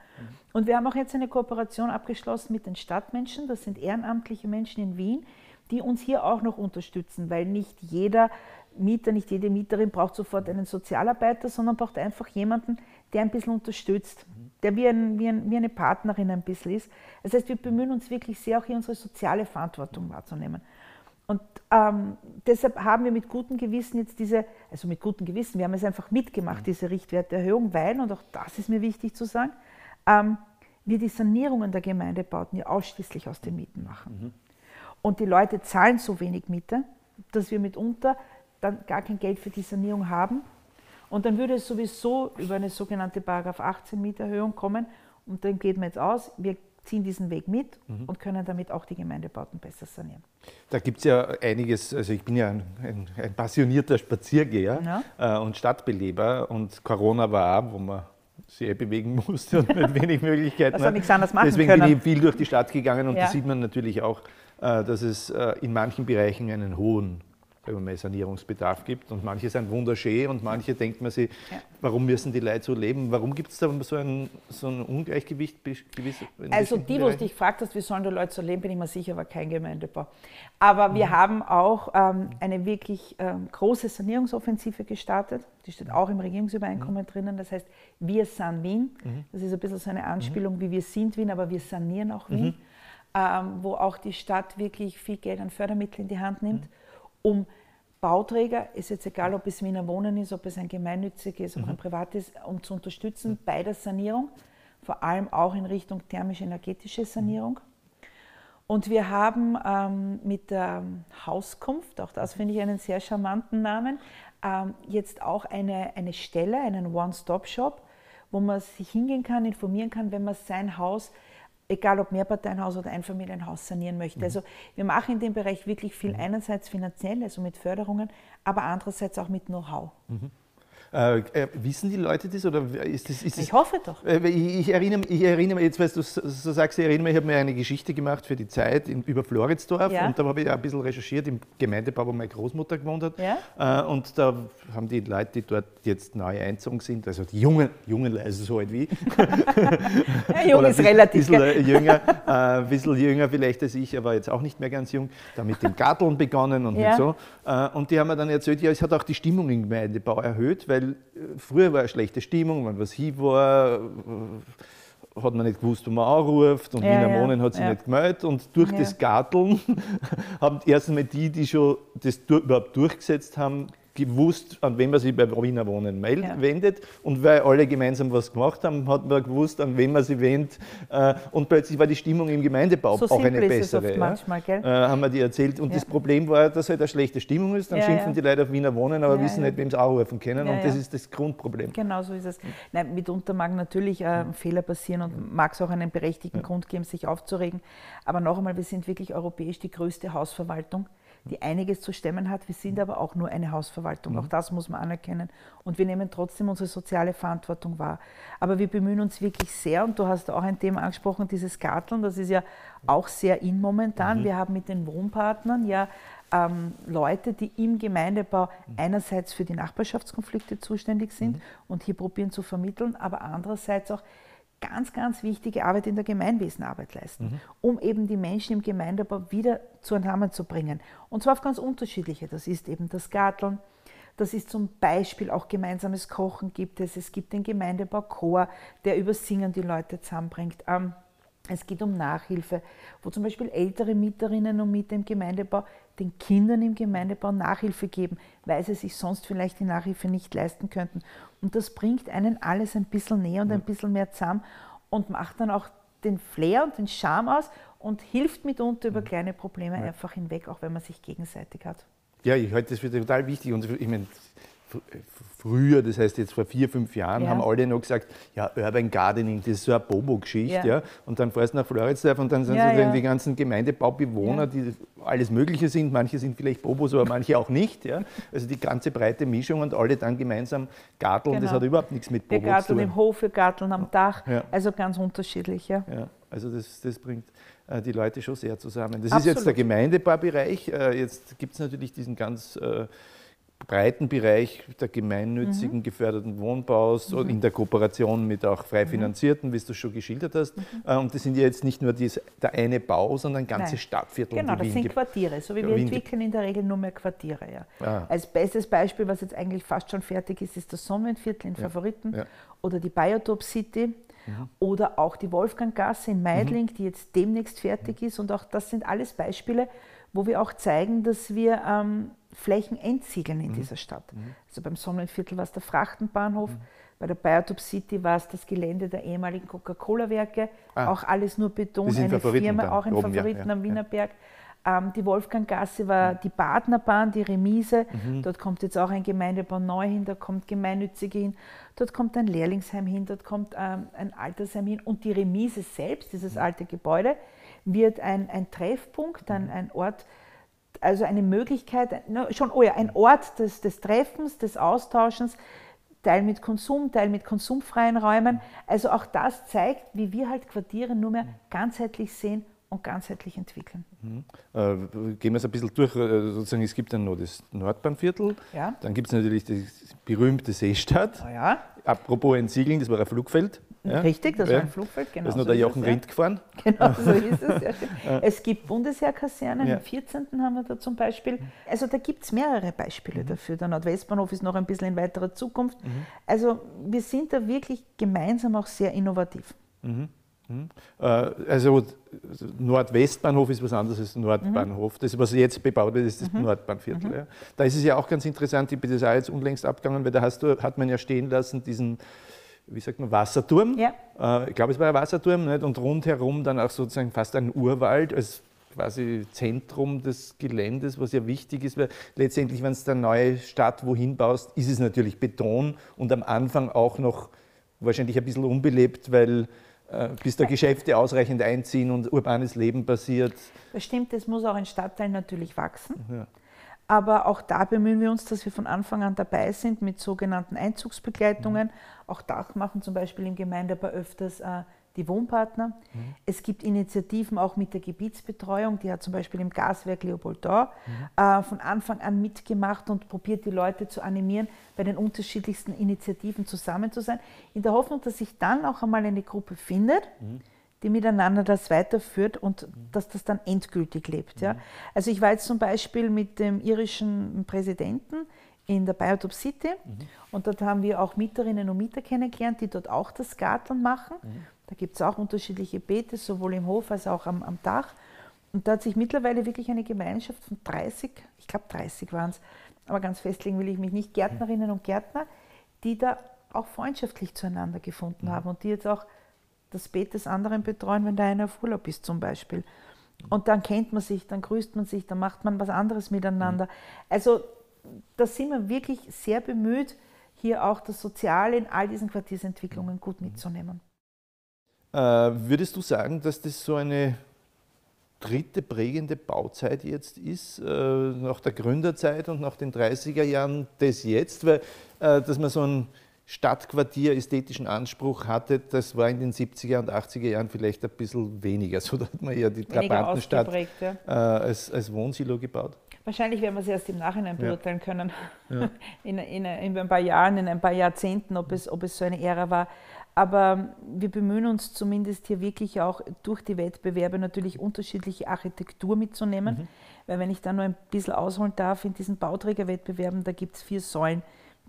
Und wir haben auch jetzt eine Kooperation abgeschlossen mit den Stadtmenschen, das sind ehrenamtliche Menschen in Wien, die uns hier auch noch unterstützen, weil nicht jeder Mieter, nicht jede Mieterin braucht sofort einen Sozialarbeiter, sondern braucht einfach jemanden, der ein bisschen unterstützt, der wie, ein, wie, ein, wie, eine Partnerin ein bisschen ist. Das heißt, wir bemühen uns wirklich sehr, auch hier unsere soziale Verantwortung wahrzunehmen. Und ähm, deshalb haben wir mit gutem Gewissen jetzt diese, also mit gutem Gewissen, wir haben es einfach mitgemacht, diese Richtwerterhöhung, weil, und auch das ist mir wichtig zu sagen, ähm, wir die Sanierungen der Gemeindebauten ja ausschließlich aus den Mieten machen. Mhm. Und die Leute zahlen so wenig Miete, dass wir mitunter dann gar kein Geld für die Sanierung haben. Und dann würde es sowieso über eine sogenannte Paragraph 18 Mieterhöhung kommen. Und dann geht man jetzt aus, wir ziehen diesen Weg mit mhm. und können damit auch die Gemeindebauten besser sanieren. Da gibt es ja einiges, also ich bin ja ein, ein, ein passionierter Spaziergeher ja. äh, und Stadtbeleber und Corona war auch, wo man sehr bewegen <laughs> musste und mit wenig Möglichkeiten. Also nichts anderes machen Deswegen können. bin ich viel durch die Stadt gegangen und ja. da sieht man natürlich auch, äh, dass es äh, in manchen Bereichen einen hohen mehr Sanierungsbedarf gibt. Und manche sind wunderschön und manche denkt man sich, ja. warum müssen die Leute so leben? Warum gibt es da so ein, so ein Ungleichgewicht? Also die, wo du dich gefragt hast, wie sollen die Leute so leben, bin ich mir sicher, war kein Gemeindebau. Aber wir mhm. haben auch ähm, eine wirklich ähm, große Sanierungsoffensive gestartet. Die steht auch im Regierungsübereinkommen mhm. drinnen. Das heißt, wir san Wien. Mhm. Das ist ein bisschen so eine Anspielung, mhm. wie wir sind Wien, aber wir sanieren auch Wien. Mhm. Ähm, wo auch die Stadt wirklich viel Geld an Fördermitteln in die Hand nimmt mhm um Bauträger, ist jetzt egal, ob es Wiener Wohnen ist, ob es ein gemeinnütziges, mhm. ob ein privates, um zu unterstützen bei der Sanierung, vor allem auch in Richtung thermisch-energetische Sanierung. Und wir haben ähm, mit der Hauskunft, auch das finde ich einen sehr charmanten Namen, ähm, jetzt auch eine, eine Stelle, einen One-Stop-Shop, wo man sich hingehen kann, informieren kann, wenn man sein Haus egal ob Mehrparteienhaus oder Einfamilienhaus sanieren möchte. Mhm. Also wir machen in dem Bereich wirklich viel, mhm. einerseits finanziell, also mit Förderungen, aber andererseits auch mit Know-how. Mhm. Äh, äh, wissen die Leute das oder ist das? Ist ich hoffe doch. Äh, ich, ich, erinnere, ich erinnere mich, jetzt, weil du so sagst, ich erinnere mich, ich habe mir eine Geschichte gemacht für die Zeit in, über Floridsdorf ja. und da habe ich ein bisschen recherchiert im Gemeindebau, wo meine Großmutter gewohnt hat. Ja. Äh, und da haben die Leute, die dort jetzt neu einzogen sind, also die Jungen, Jungen also so alt wie. <laughs> ja, jung ist relativ. Ein bisschen jünger, äh, bisschen jünger vielleicht als ich, aber jetzt auch nicht mehr ganz jung, da mit dem Garteln begonnen und so. Äh, und die haben mir dann erzählt, ja, es hat auch die Stimmung im Gemeindebau erhöht, weil äh, früher war eine schlechte Stimmung, wenn was hin war, äh, hat man nicht gewusst, wo man anruft und ja, Wiener ja, Wohnen hat sich ja. nicht gemeldet. Und durch ja. das Garteln <laughs> haben erst einmal die, die schon das überhaupt durchgesetzt haben, gewusst, an wen man sich bei Wiener Wohnen meldet, ja. wendet. Und weil alle gemeinsam was gemacht haben, hat man gewusst, an wen man sich wendet. Äh, und plötzlich war die Stimmung im Gemeindebau so auch eine bessere. Oft manchmal, gell? Äh, haben wir die erzählt. Und ja. das Problem war, dass halt eine schlechte Stimmung ist. Dann ja, schimpfen die Leute auf Wiener Wohnen, aber wissen nicht, wem sie anrufen können. und das ist das Grundproblem. Genau so ist es. Nein, mitunter mag natürlich äh, Fehler passieren und mag es auch einen berechtigten Grund geben, sich aufzuregen. Aber noch einmal, wir sind wirklich europäisch die größte Hausverwaltung die einiges zu stemmen hat. Wir sind aber auch nur eine Hausverwaltung. Mhm. Auch das muss man anerkennen. Und wir nehmen trotzdem unsere soziale Verantwortung wahr. Aber wir bemühen uns wirklich sehr, und du hast auch ein Thema angesprochen, dieses Garteln, das ist ja auch sehr in momentan. Mhm. Wir haben mit den Wohnpartnern ja ähm, Leute, die im Gemeindebau mhm. einerseits für die Nachbarschaftskonflikte zuständig sind mhm. und hier probieren zu vermitteln, aber andererseits auch ganz, ganz wichtige Arbeit in der Gemeinwesenarbeit leisten, mhm. um eben die Menschen im Gemeindebau wieder zusammenzubringen. Und zwar auf ganz unterschiedliche. Das ist eben das Garteln, das ist zum Beispiel auch gemeinsames Kochen gibt es. Es gibt den Gemeindebauchor, der über Singen die Leute zusammenbringt. Ähm, es geht um Nachhilfe, wo zum Beispiel ältere Mieterinnen und Mieter im Gemeindebau den Kindern im Gemeindebau Nachhilfe geben, weil sie sich sonst vielleicht die Nachhilfe nicht leisten könnten. Und das bringt einen alles ein bisschen näher und ein bisschen mehr zusammen und macht dann auch den Flair und den Charme aus und hilft mitunter über kleine Probleme einfach hinweg, auch wenn man sich gegenseitig hat. Ja, ich halte das für total wichtig und ich meine, früher, das heißt jetzt vor vier, fünf Jahren, ja. haben alle noch gesagt, ja, Urban Gardening, das ist so eine Bobo-Geschichte. Ja. ja. Und dann fährst du nach Floridsdorf und dann sind ja, so die ganzen Gemeindebaubewohner, die alles Mögliche sind. Manche sind vielleicht Bobos, aber manche auch nicht. Ja. Also die ganze breite Mischung und alle dann gemeinsam garteln, genau. das hat überhaupt nichts mit Bobo zu tun. Wir garteln im Hof, wir garteln am Dach, also ganz unterschiedlich. Ja. Also das, das bringt äh, die Leute schon sehr zusammen. Das Absolut. ist jetzt der Gemeindebaubereich. Äh, jetzt gibt es natürlich diesen ganz äh, breiten Bereich der gemeinnützigen mhm. geförderten Wohnbaus mhm. in der Kooperation mit auch frei mhm. finanzierten, wie du schon geschildert hast. Mhm. Äh, und das sind ja jetzt nicht nur dies, der eine Bau, sondern ganze Nein. Stadtviertel. Genau, das sind Quartiere, so wie wir Wien entwickeln in der Regel nur mehr Quartiere. Ja. Ah. Als bestes Beispiel, was jetzt eigentlich fast schon fertig ist, ist das Sonnenviertel in ja. Favoriten ja. oder die Biotop City. Mhm. Oder auch die Wolfganggasse in Meidling, mhm. die jetzt demnächst fertig ist. Und auch das sind alles Beispiele, wo wir auch zeigen, dass wir ähm, Flächen entsiegeln in mhm. dieser Stadt. Mhm. Also beim Sonnenviertel war es der Frachtenbahnhof, mhm. bei der Biotop City war es das Gelände der ehemaligen Coca-Cola-Werke, ah. auch alles nur Beton, eine Favoriten Firma, dann, auch in oben, Favoriten ja, am Wienerberg. Ja. Ähm, die Wolfganggasse war mhm. die Badnerbahn, die Remise. Mhm. Dort kommt jetzt auch ein Gemeindebau neu hin, da kommt Gemeinnützige hin, dort kommt ein Lehrlingsheim hin, dort kommt ähm, ein Altersheim hin. Und die Remise selbst, dieses mhm. alte Gebäude, wird ein, ein Treffpunkt, ein, ein Ort, also eine Möglichkeit, schon oh ja, ein Ort des, des Treffens, des Austauschens, Teil mit Konsum, Teil mit konsumfreien Räumen. Also auch das zeigt, wie wir halt Quartiere nur mehr ganzheitlich sehen und ganzheitlich entwickeln. Mhm. Äh, gehen wir es ein bisschen durch. Äh, sozusagen, es gibt dann noch das Nordbahnviertel, ja. dann gibt es natürlich die berühmte Seestadt. Oh ja. Apropos Entsiegeln, das war ein Flugfeld. Ja? Richtig, das ja. war ein Flugfeld. Genau da ist noch der Jochen es, Rindt gefahren. <laughs> Genau, so <laughs> ist es. es gibt Bundesheerkasernen, ja. im 14. haben wir da zum Beispiel. Also da gibt es mehrere Beispiele mhm. dafür. Der Nordwestbahnhof ist noch ein bisschen in weiterer Zukunft. Mhm. Also wir sind da wirklich gemeinsam auch sehr innovativ. Mhm. mhm. Äh, also Nordwestbahnhof ist was anderes als Nordbahnhof. Mhm. Das, was jetzt bebaut wird, ist das mhm. Nordbahnviertel. Mhm. Ja. Da ist es ja auch ganz interessant, ich bin das auch jetzt unlängst abgegangen, weil da hast du, hat man ja stehen lassen, diesen wie sagt man, Wasserturm. Ja. Äh, ich glaube, es war ein Wasserturm nicht? und rundherum dann auch sozusagen fast ein Urwald als quasi Zentrum des Geländes, was ja wichtig ist, weil letztendlich, wenn du eine neue Stadt wohin baust, ist es natürlich Beton und am Anfang auch noch wahrscheinlich ein bisschen unbelebt, weil äh, bis da Geschäfte ausreichend einziehen und urbanes Leben passiert. Das stimmt, es muss auch ein Stadtteil natürlich wachsen. Ja. Aber auch da bemühen wir uns, dass wir von Anfang an dabei sind mit sogenannten Einzugsbegleitungen. Mhm. Auch da machen zum Beispiel im Gemeindebau öfters äh, die Wohnpartner. Mhm. Es gibt Initiativen auch mit der Gebietsbetreuung, die hat zum Beispiel im Gaswerk Leopoldau mhm. äh, von Anfang an mitgemacht und probiert die Leute zu animieren, bei den unterschiedlichsten Initiativen zusammen zu sein, in der Hoffnung, dass sich dann auch einmal eine Gruppe findet, mhm. Die miteinander das weiterführt und mhm. dass das dann endgültig lebt. Ja? Mhm. Also ich war jetzt zum Beispiel mit dem irischen Präsidenten in der Biotop City mhm. und dort haben wir auch Mieterinnen und Mieter kennengelernt, die dort auch das Garteln machen. Mhm. Da gibt es auch unterschiedliche Beete, sowohl im Hof als auch am, am Dach. Und da hat sich mittlerweile wirklich eine Gemeinschaft von 30, ich glaube 30 waren es, aber ganz festlegen will ich mich nicht, Gärtnerinnen und Gärtner, die da auch freundschaftlich zueinander gefunden mhm. haben und die jetzt auch das Beet des anderen betreuen, wenn da einer auf Urlaub ist zum Beispiel. Und dann kennt man sich, dann grüßt man sich, dann macht man was anderes miteinander. Mhm. Also da sind wir wirklich sehr bemüht, hier auch das Soziale in all diesen Quartiersentwicklungen gut mitzunehmen. Äh, würdest du sagen, dass das so eine dritte prägende Bauzeit jetzt ist, äh, nach der Gründerzeit und nach den 30er Jahren des Jetzt? Weil, äh, dass man so ein Stadtquartier ästhetischen Anspruch hatte, das war in den 70er und 80er Jahren vielleicht ein bisschen weniger. <laughs> So hat man ja die Trabantenstadt ja. als, als Wohnsilo gebaut. Wahrscheinlich werden wir es erst im Nachhinein beurteilen ja. können, ja. <laughs> In, in, in, ein paar Jahren, in ein paar Jahrzehnten, ob es, ob es so eine Ära war. Aber wir bemühen uns zumindest hier wirklich auch durch die Wettbewerbe natürlich unterschiedliche Architektur mitzunehmen. Mhm. Weil wenn ich da nur ein bisschen ausholen darf, in diesen Bauträgerwettbewerben, da gibt es vier Säulen,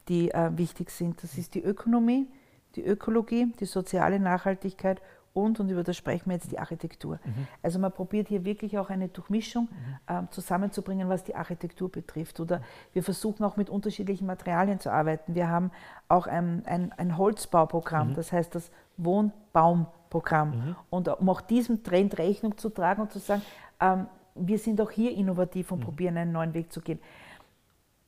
die äh, wichtig sind. Das ist die Ökonomie, die Ökologie, die soziale Nachhaltigkeit und, und über das sprechen wir jetzt, die Architektur. Mhm. Also man probiert hier wirklich auch eine Durchmischung mhm. äh, zusammenzubringen, was die Architektur betrifft. Oder wir versuchen auch mit unterschiedlichen Materialien zu arbeiten. Wir haben auch ein, ein, ein Holzbauprogramm, mhm. das heißt das Wohnbaumprogramm. Mhm. Und um auch diesem Trend Rechnung zu tragen und zu sagen, ähm, wir sind auch hier innovativ und mhm. probieren einen neuen Weg zu gehen.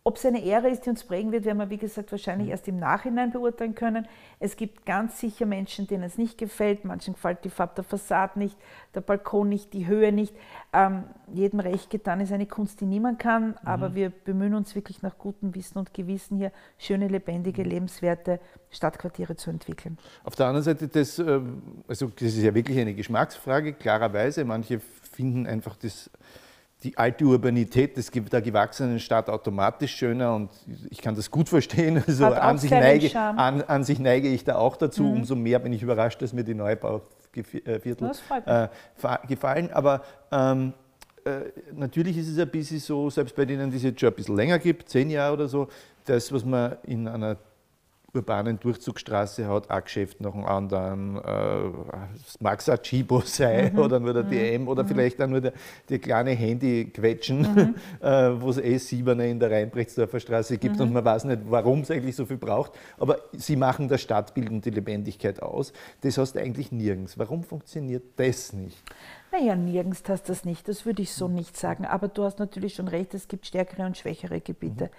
Ob es eine Ära ist, die uns prägen wird, werden wir, wie gesagt, wahrscheinlich mhm. erst im Nachhinein beurteilen können. Es gibt ganz sicher Menschen, denen es nicht gefällt. Manchen gefällt die Farbe der Fassade nicht, der Balkon nicht, die Höhe nicht. Ähm, jedem recht getan ist eine Kunst, die niemand kann, mhm. aber wir bemühen uns wirklich nach gutem Wissen und Gewissen hier schöne, lebendige, mhm. lebenswerte Stadtquartiere zu entwickeln. Auf der anderen Seite, das, ähm, also das ist ja wirklich eine Geschmacksfrage, klarerweise. Manche finden einfach das die alte Urbanität des, der gewachsenen Stadt automatisch schöner und ich kann das gut verstehen. <laughs> Also an sich, neige, an, an sich, neige, ich da auch dazu. Mhm. Umso mehr bin ich überrascht, dass mir die Neubauviertel äh, gefallen. Aber ähm, äh, natürlich ist es ein bisschen so, selbst bei denen, die es jetzt schon ein bisschen länger gibt, zehn Jahre oder so, das, was man in einer urbanen Durchzugsstraße hat, ein Geschäft nach dem anderen, äh, es mag es Chibo sein mhm. oder nur der mhm. DM oder mhm. vielleicht auch nur der, die kleine Handy-Quetschen, mhm. <laughs> äh, wo es eh Siebener in der Rheinbrechtsdorfer Straße gibt mhm. und man weiß nicht, warum es eigentlich so viel braucht, aber sie machen das Stadtbild und die Lebendigkeit aus. Das hast du eigentlich nirgends. Warum funktioniert das nicht? Naja, nirgends hast du das nicht, das würde ich so mhm. nicht sagen. Aber du hast natürlich schon recht, es gibt stärkere und schwächere Gebiete.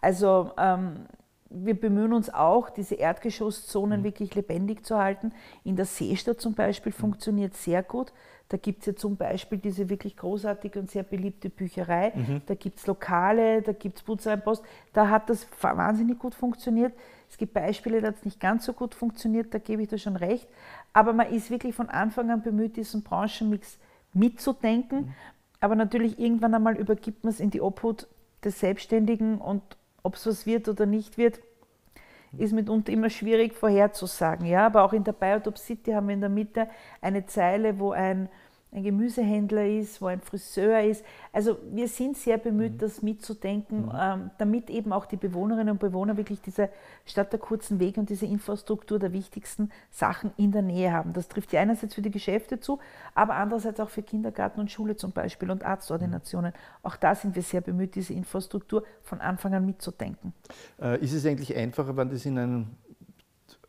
Also ähm, wir bemühen uns auch, diese Erdgeschosszonen mhm. wirklich lebendig zu halten. In der Seestadt zum Beispiel mhm. funktioniert sehr gut. Da gibt es ja zum Beispiel diese wirklich großartige und sehr beliebte Bücherei. Mhm. Da gibt es Lokale, da gibt es Putzerei Post. Da hat das wahnsinnig gut funktioniert. Es gibt Beispiele, da hat es nicht ganz so gut funktioniert, da gebe ich dir schon recht. Aber man ist wirklich von Anfang an bemüht, diesen Branchenmix mitzudenken. Mhm. Aber natürlich irgendwann einmal übergibt man es in die Obhut des Selbstständigen und ob es was wird oder nicht wird, ist mitunter immer schwierig vorherzusagen. Ja? Aber auch in der Biotop City haben wir in der Mitte eine Zeile, wo ein ein Gemüsehändler ist, wo ein Friseur ist. Also wir sind sehr bemüht, mhm. das mitzudenken, mhm. ähm, damit eben auch die Bewohnerinnen und Bewohner wirklich diese Stadt der kurzen Wege und diese Infrastruktur der wichtigsten Sachen in der Nähe haben. Das trifft ja einerseits für die Geschäfte zu, aber andererseits auch für Kindergarten und Schule zum Beispiel und Arztordinationen. Mhm. Auch da sind wir sehr bemüht, diese Infrastruktur von Anfang an mitzudenken. Äh, ist es eigentlich einfacher, wenn das in einem,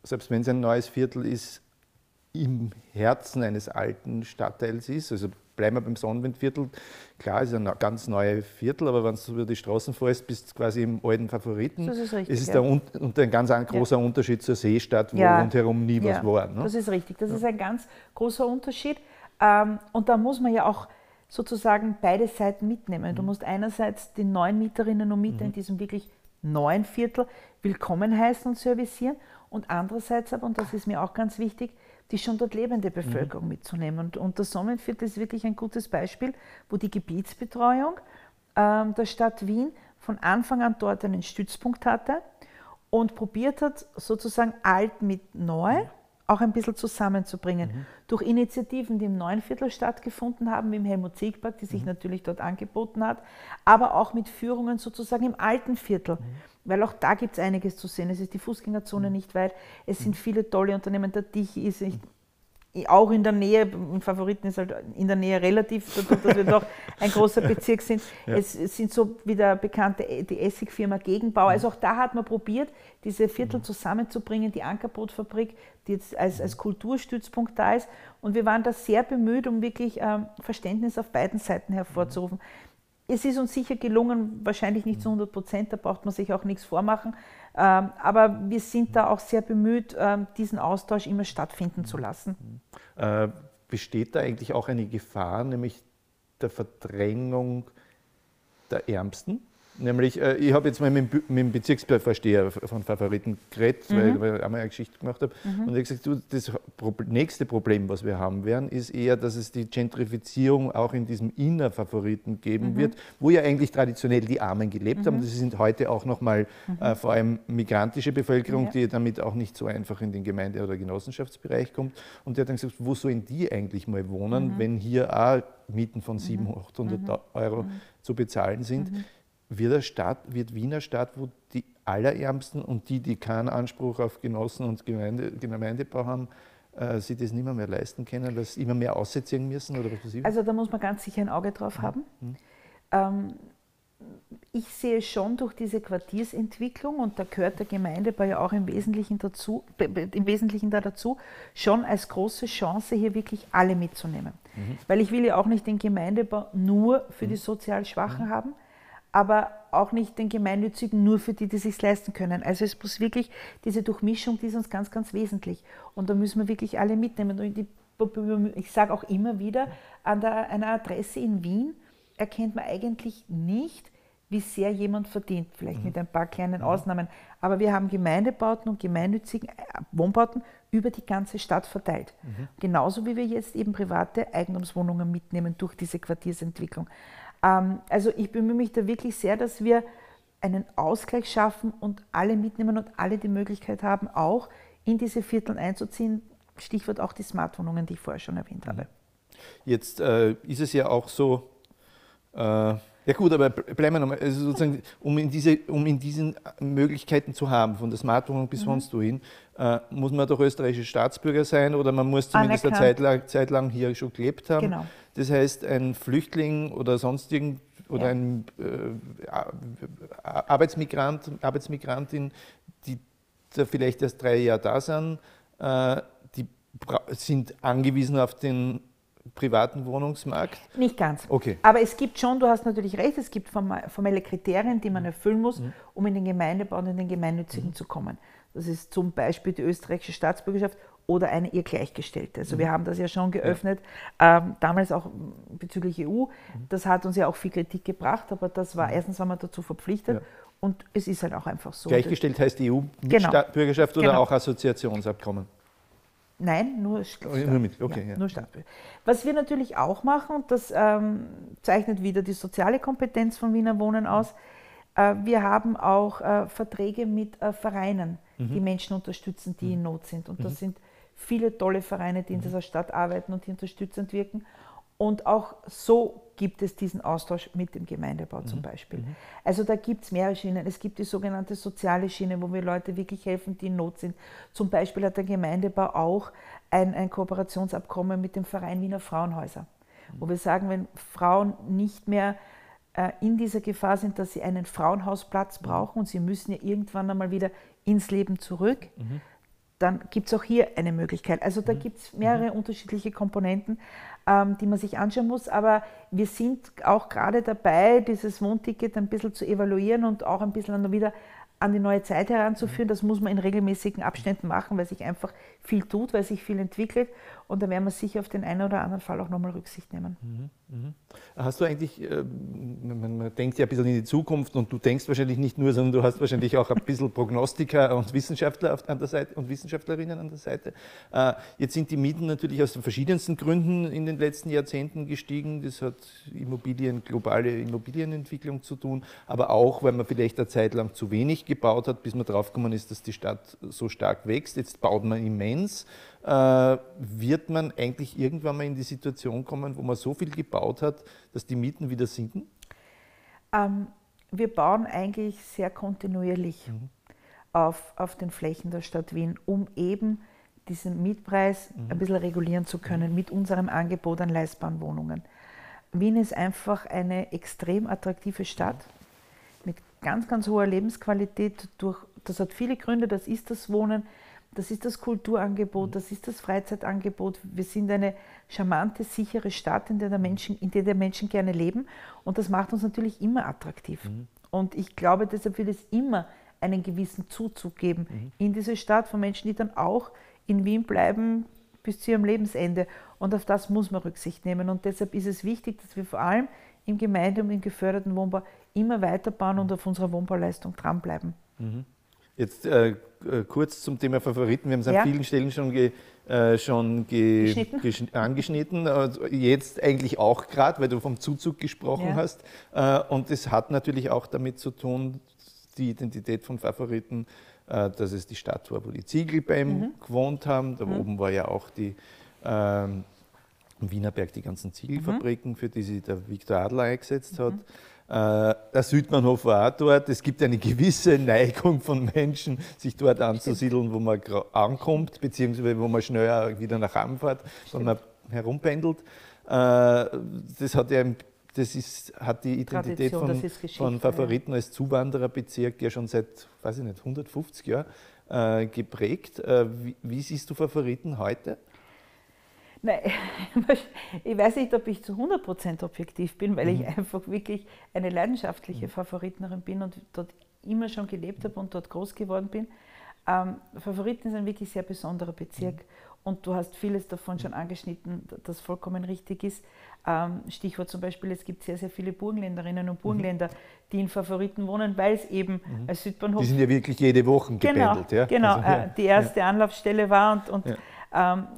selbst wenn es ein neues Viertel ist, im Herzen eines alten Stadtteils ist. Also bleiben wir beim Sonnenwindviertel. Klar, es ist ein ganz neues Viertel, aber wenn du über die Straßen fährst, bist du quasi im alten Favoriten. Das ist richtig. Es ist ja. ein, ein ganz ein großer ja. Unterschied zur Seestadt, wo ja. rundherum nie was war. Ne? Das ist richtig. Das ist ein ganz großer Unterschied. Ähm, und da muss man ja auch sozusagen beide Seiten mitnehmen. Du mhm. musst einerseits die neuen Mieterinnen und Mieter mhm. in diesem wirklich neuen Viertel willkommen heißen und servicieren und andererseits aber, und das ist mir auch ganz wichtig, die schon dort lebende Bevölkerung mhm. mitzunehmen. Und, und das Sonnenviertel ist wirklich ein gutes Beispiel, wo die Gebietsbetreuung ähm, der Stadt Wien von Anfang an dort einen Stützpunkt hatte und probiert hat, sozusagen alt mit neu mhm. auch ein bisschen zusammenzubringen. Mhm. Durch Initiativen, die im neuen Viertel stattgefunden haben, wie im Helmut-Sieg-Park, die sich mhm. natürlich dort angeboten hat, aber auch mit Führungen sozusagen im alten Viertel. Mhm weil auch da gibt es einiges zu sehen. Es ist die Fußgängerzone mhm. nicht weit, es sind viele tolle Unternehmen, der Dich ist nicht, auch in der Nähe, im Favoriten ist halt in der Nähe relativ, dass wir doch ein großer <laughs> Bezirk sind. Ja. Es, sind so wie der bekannte, die Essigfirma Gegenbau. Mhm. Also auch da hat man probiert, diese Viertel mhm. zusammenzubringen, die Ankerbrotfabrik, die jetzt als, als Kulturstützpunkt da ist. Und wir waren da sehr bemüht, um wirklich ähm, Verständnis auf beiden Seiten hervorzurufen es ist uns sicher gelungen, wahrscheinlich nicht zu 100 Prozent, da braucht man sich auch nichts vormachen. Ähm, aber wir sind da auch sehr bemüht, ähm, diesen Austausch immer stattfinden zu lassen. Äh, besteht da eigentlich auch eine Gefahr, nämlich der Verdrängung der Ärmsten? Nämlich, äh, ich habe jetzt mal mit, mit, dem Bezirksvorsteher von Favoriten geredet, mhm. weil ich einmal eine Geschichte gemacht habe. Mhm. Und er hat gesagt, du, das nächste Problem, was wir haben werden, ist eher, dass es die Gentrifizierung auch in diesem Innerfavoriten geben mhm. wird, wo ja eigentlich traditionell die Armen gelebt haben. Mhm. Das sind heute auch nochmal mhm. äh, vor allem migrantische Bevölkerung, ja. die damit auch nicht so einfach in den Gemeinde- oder Genossenschaftsbereich kommt. Und der hat dann gesagt, wo sollen die eigentlich mal wohnen, mhm. wenn hier auch Mieten von 700, 800 Euro zu bezahlen sind? Wird, eine Stadt, wird Wiener Stadt, wo die Allerärmsten und die, die keinen Anspruch auf Genossen und Gemeinde, Gemeindebau haben, äh, sich das nicht mehr, mehr leisten können, dass sie immer mehr ausziehen müssen? Oder was also da muss man ganz sicher ein Auge drauf haben. Mhm. Ähm, ich sehe schon durch diese Quartiersentwicklung, und da gehört der Gemeindebau ja auch im Wesentlichen, dazu, im Wesentlichen da dazu, schon als große Chance, hier wirklich alle mitzunehmen. Mhm. Weil ich will ja auch nicht den Gemeindebau nur für mhm. die sozial Schwachen mhm. haben, aber auch nicht den Gemeinnützigen nur für die, die sich leisten können. Also es muss wirklich diese Durchmischung, die ist uns ganz, ganz wesentlich. Und da müssen wir wirklich alle mitnehmen. Und ich sage auch immer wieder, an der, einer Adresse in Wien erkennt man eigentlich nicht, wie sehr jemand verdient, vielleicht mhm. mit ein paar kleinen mhm. Ausnahmen. Aber wir haben Gemeindebauten und gemeinnützigen äh, Wohnbauten über die ganze Stadt verteilt. Mhm. Genauso wie wir jetzt eben private Eigentumswohnungen mitnehmen durch diese Quartiersentwicklung. Ähm, also ich bemühe mich da wirklich sehr, dass wir einen Ausgleich schaffen und alle mitnehmen und alle die Möglichkeit haben, auch in diese Viertel einzuziehen. Stichwort auch die Smartwohnungen, die ich vorher schon erwähnt habe. Jetzt äh, ist es ja auch so, äh, ja gut, aber bleiben wir nochmal, also sozusagen, um in, diese, um in diesen Möglichkeiten zu haben, von der Smartwohnung bis mhm. sonst wohin, äh, muss man doch österreichischer Staatsbürger sein oder man muss zumindest eine Zeit lang, Zeit lang, hier schon gelebt haben. Genau. Das heißt, ein Flüchtling oder sonst irgend oder ja. ein äh, Arbeitsmigrant, Arbeitsmigrantin, die da vielleicht erst drei Jahre da sind, äh, die sind angewiesen auf den privaten Wohnungsmarkt? Nicht ganz. Okay. Aber es gibt schon, du hast natürlich recht, es gibt formelle Kriterien, die man mhm. erfüllen muss, mhm. um in den Gemeindebau und in den Gemeinnützigen mhm. zu kommen. Das ist zum Beispiel die österreichische Staatsbürgerschaft oder eine ihr Gleichgestellte. Also mhm. wir haben das ja schon geöffnet, ja. Ähm, damals auch bezüglich EU. Mhm. Das hat uns ja auch viel Kritik gebracht, aber das war, mhm. erstens war man dazu verpflichtet ja. und es ist halt auch einfach so. Gleichgestellt heißt EU-Bürgerschaft genau. oder genau. auch Assoziationsabkommen? Nein, nur Staatsbürger. Nur, mit. okay, ja, ja. nur Staatsbürger. Was wir natürlich auch machen, und das ähm, zeichnet wieder die soziale Kompetenz von Wiener Wohnen aus, äh, wir haben auch äh, Verträge mit äh, Vereinen, mhm. die Menschen unterstützen, die mhm. in Not sind. Und das mhm. sind viele tolle Vereine, die in mhm. dieser Stadt arbeiten und die unterstützend wirken. Und auch so gibt es diesen Austausch mit dem Gemeindebau zum mhm. Beispiel. Mhm. Also da gibt es mehrere Schienen. Es gibt die sogenannte soziale Schiene, wo wir Leute wirklich helfen, die in Not sind. Zum Beispiel hat der Gemeindebau auch ein, ein Kooperationsabkommen mit dem Verein Wiener Frauenhäuser, mhm. wo wir sagen, wenn Frauen nicht mehr äh, in dieser Gefahr sind, dass sie einen Frauenhausplatz mhm. brauchen und sie müssen ja irgendwann einmal wieder ins Leben zurück, mhm dann gibt es auch hier eine Möglichkeit. Also da mhm. gibt es mehrere mhm. unterschiedliche Komponenten, die man sich anschauen muss. Aber wir sind auch gerade dabei, dieses Wohnticket ein bisschen zu evaluieren und auch ein bisschen wieder an die neue Zeit heranzuführen. Das muss man in regelmäßigen Abständen machen, weil sich einfach viel tut, weil sich viel entwickelt. Und da werden wir sicher auf den einen oder anderen Fall auch nochmal Rücksicht nehmen. Mhm. Hast du eigentlich, äh, man, denkt ja ein bisschen in die Zukunft und du denkst wahrscheinlich nicht nur, sondern du hast wahrscheinlich auch ein bisschen Prognostiker und Wissenschaftler an der Seite und Wissenschaftlerinnen an der Seite. Äh, jetzt sind die Mieten natürlich aus den verschiedensten Gründen in den letzten Jahrzehnten gestiegen. Das hat Immobilien, globale Immobilienentwicklung zu tun, aber auch, weil man vielleicht eine Zeit lang zu wenig gebaut hat, bis man draufgekommen ist, dass die Stadt so stark wächst. Jetzt baut man immens. Äh, wird man eigentlich irgendwann mal in die Situation kommen, wo man so viel gebaut hat, dass die Mieten wieder sinken? Ähm, wir bauen eigentlich sehr kontinuierlich mhm. auf, auf den Flächen der Stadt Wien, um eben diesen Mietpreis mhm. ein bisschen regulieren zu können mhm. mit unserem Angebot an leistbaren Wohnungen. Wien ist einfach eine extrem attraktive Stadt mit ganz, ganz hoher Lebensqualität. Durch, das hat viele Gründe, das ist das Wohnen, das ist das Kulturangebot, das ist das Freizeitangebot. Wir sind eine charmante, sichere Stadt, in der, der Menschen, in der, der Menschen gerne leben. Und das macht uns natürlich immer attraktiv. Mhm. Und ich glaube, deshalb wird es immer einen gewissen Zuzug geben mhm. in diese Stadt von Menschen, die dann auch in Wien bleiben bis zu ihrem Lebensende. Und auf das muss man Rücksicht nehmen. Und deshalb ist es wichtig, dass wir vor allem im Gemeinde- und im geförderten Wohnbau immer weiterbauen und auf unserer Wohnbauleistung dranbleiben. Mhm. Jetzt äh, äh, kurz zum Thema Favoriten. Wir haben es ja. an vielen Stellen schon, ge, äh, schon ge, angeschnitten. Also jetzt eigentlich auch gerade, weil du vom Zuzug gesprochen ja. hast. Äh, und das hat natürlich auch damit zu tun, die Identität von Favoriten, äh, dass es die Stadt war, wo die Ziegelbeim mhm. gewohnt haben. Da mhm. oben war ja auch die ähm, Wienerberg, die ganzen Ziegelfabriken, mhm. für die sich der Viktor Adler eingesetzt hat. Äh, der Südbahnhof war auch dort. Es gibt eine gewisse Neigung von Menschen, sich dort anzusiedeln, wo man ankommt, beziehungsweise wo man schneller wieder nach Hause fährt, sondern herumpendelt. Äh, das hat ja das ist, hat die Identität von, von, Favoriten als Zuwandererbezirk ja schon seit, weiß ich nicht, 150 Jahren äh, geprägt. Äh, wie, wie, siehst du Favoriten heute? Nein, <laughs> ich weiß nicht, ob ich zu 100% objektiv bin, weil mhm. ich einfach wirklich eine leidenschaftliche mhm. Favoritnerin bin und dort immer schon gelebt habe und dort groß geworden bin. Ähm, Favoriten ist ein wirklich sehr besonderer Bezirk mhm. und du hast vieles davon schon angeschnitten, das vollkommen richtig ist. Ähm, Stichwort zum Beispiel, es gibt sehr, sehr viele Burgenländerinnen und Burgenländer, mhm. die in Favoriten wohnen, weil es eben mhm. als Südbahnhof... Die sind ja wirklich jede Woche gependelt. Genau, ja? genau also, ja, äh, die erste ja. Anlaufstelle war und, und ja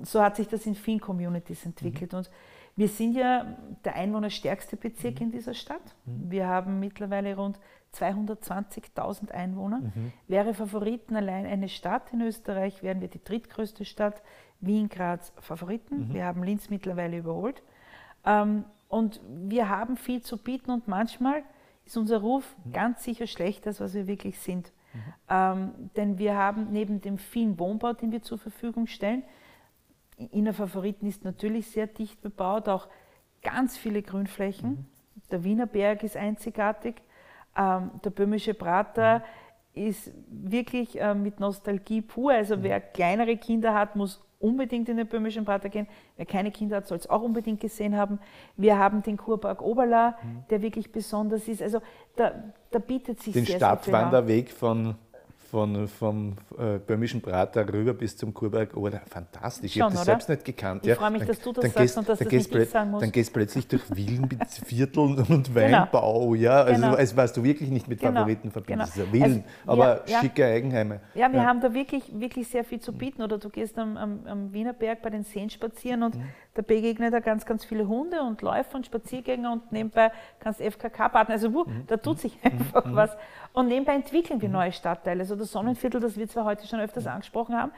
so hat sich das in vielen Communities entwickelt. Mhm. Und wir sind ja der einwohnerstärkste Bezirk mhm. in dieser Stadt. Mhm. Wir haben mittlerweile rund 220.000 Einwohner. Mhm. Wäre Favoriten allein eine Stadt in Österreich, wären wir die drittgrößte Stadt. Wien, Graz Favoriten. Mhm. Wir haben Linz mittlerweile überholt. Ähm, und wir haben viel zu bieten und manchmal ist unser Ruf mhm. ganz sicher schlechter, als was wir wirklich sind. Mhm. Ähm, denn wir haben neben dem vielen Wohnbau, den wir zur Verfügung stellen, Inner Favoriten ist natürlich sehr dicht bebaut, auch ganz viele Grünflächen. Mhm. Der Wiener Berg ist einzigartig. Ähm, der Böhmische Prater mhm. ist wirklich äh, mit Nostalgie pur. Also mhm. wer kleinere Kinder hat, muss unbedingt in den Böhmischen Prater gehen. Wer keine Kinder hat, soll es auch unbedingt gesehen haben. Wir haben den Kurpark Oberla, mhm. der wirklich besonders ist. Also da, da bietet sich den sehr, Stadtwanderweg von von, vom äh, Böhmischen Prater rüber bis zum Kurberg oh, fantastisch. ich habe das oder? selbst nicht gekannt. Ich ja. freue mich, dass du das dann sagst gehst, und dass das nicht ich sagen muss. Dann gehst du plötzlich durch Villenvierteln und <laughs> genau. Weinbau. Genau. Ja, also genau. als was du wirklich nicht mit genau. Favoriten verbindest. Genau. Villen, also, aber ja, schicke Eigenheime. Ja, wir ja. haben da wirklich, wirklich sehr viel zu bieten. Oder du gehst am, am, am Wienerberg bei den Seen spazieren und mhm. da begegnen da ganz, ganz viele Hunde und Läufer und Spaziergänger und nebenbei kannst FKK-Partner. Also wuh, mhm. da tut sich mhm. <laughs> einfach mhm. was. Und nebenbei entwickeln wir mhm. neue Stadtteile. Also das Sonnenviertel, das wir zwar heute schon öfters angesprochen haben,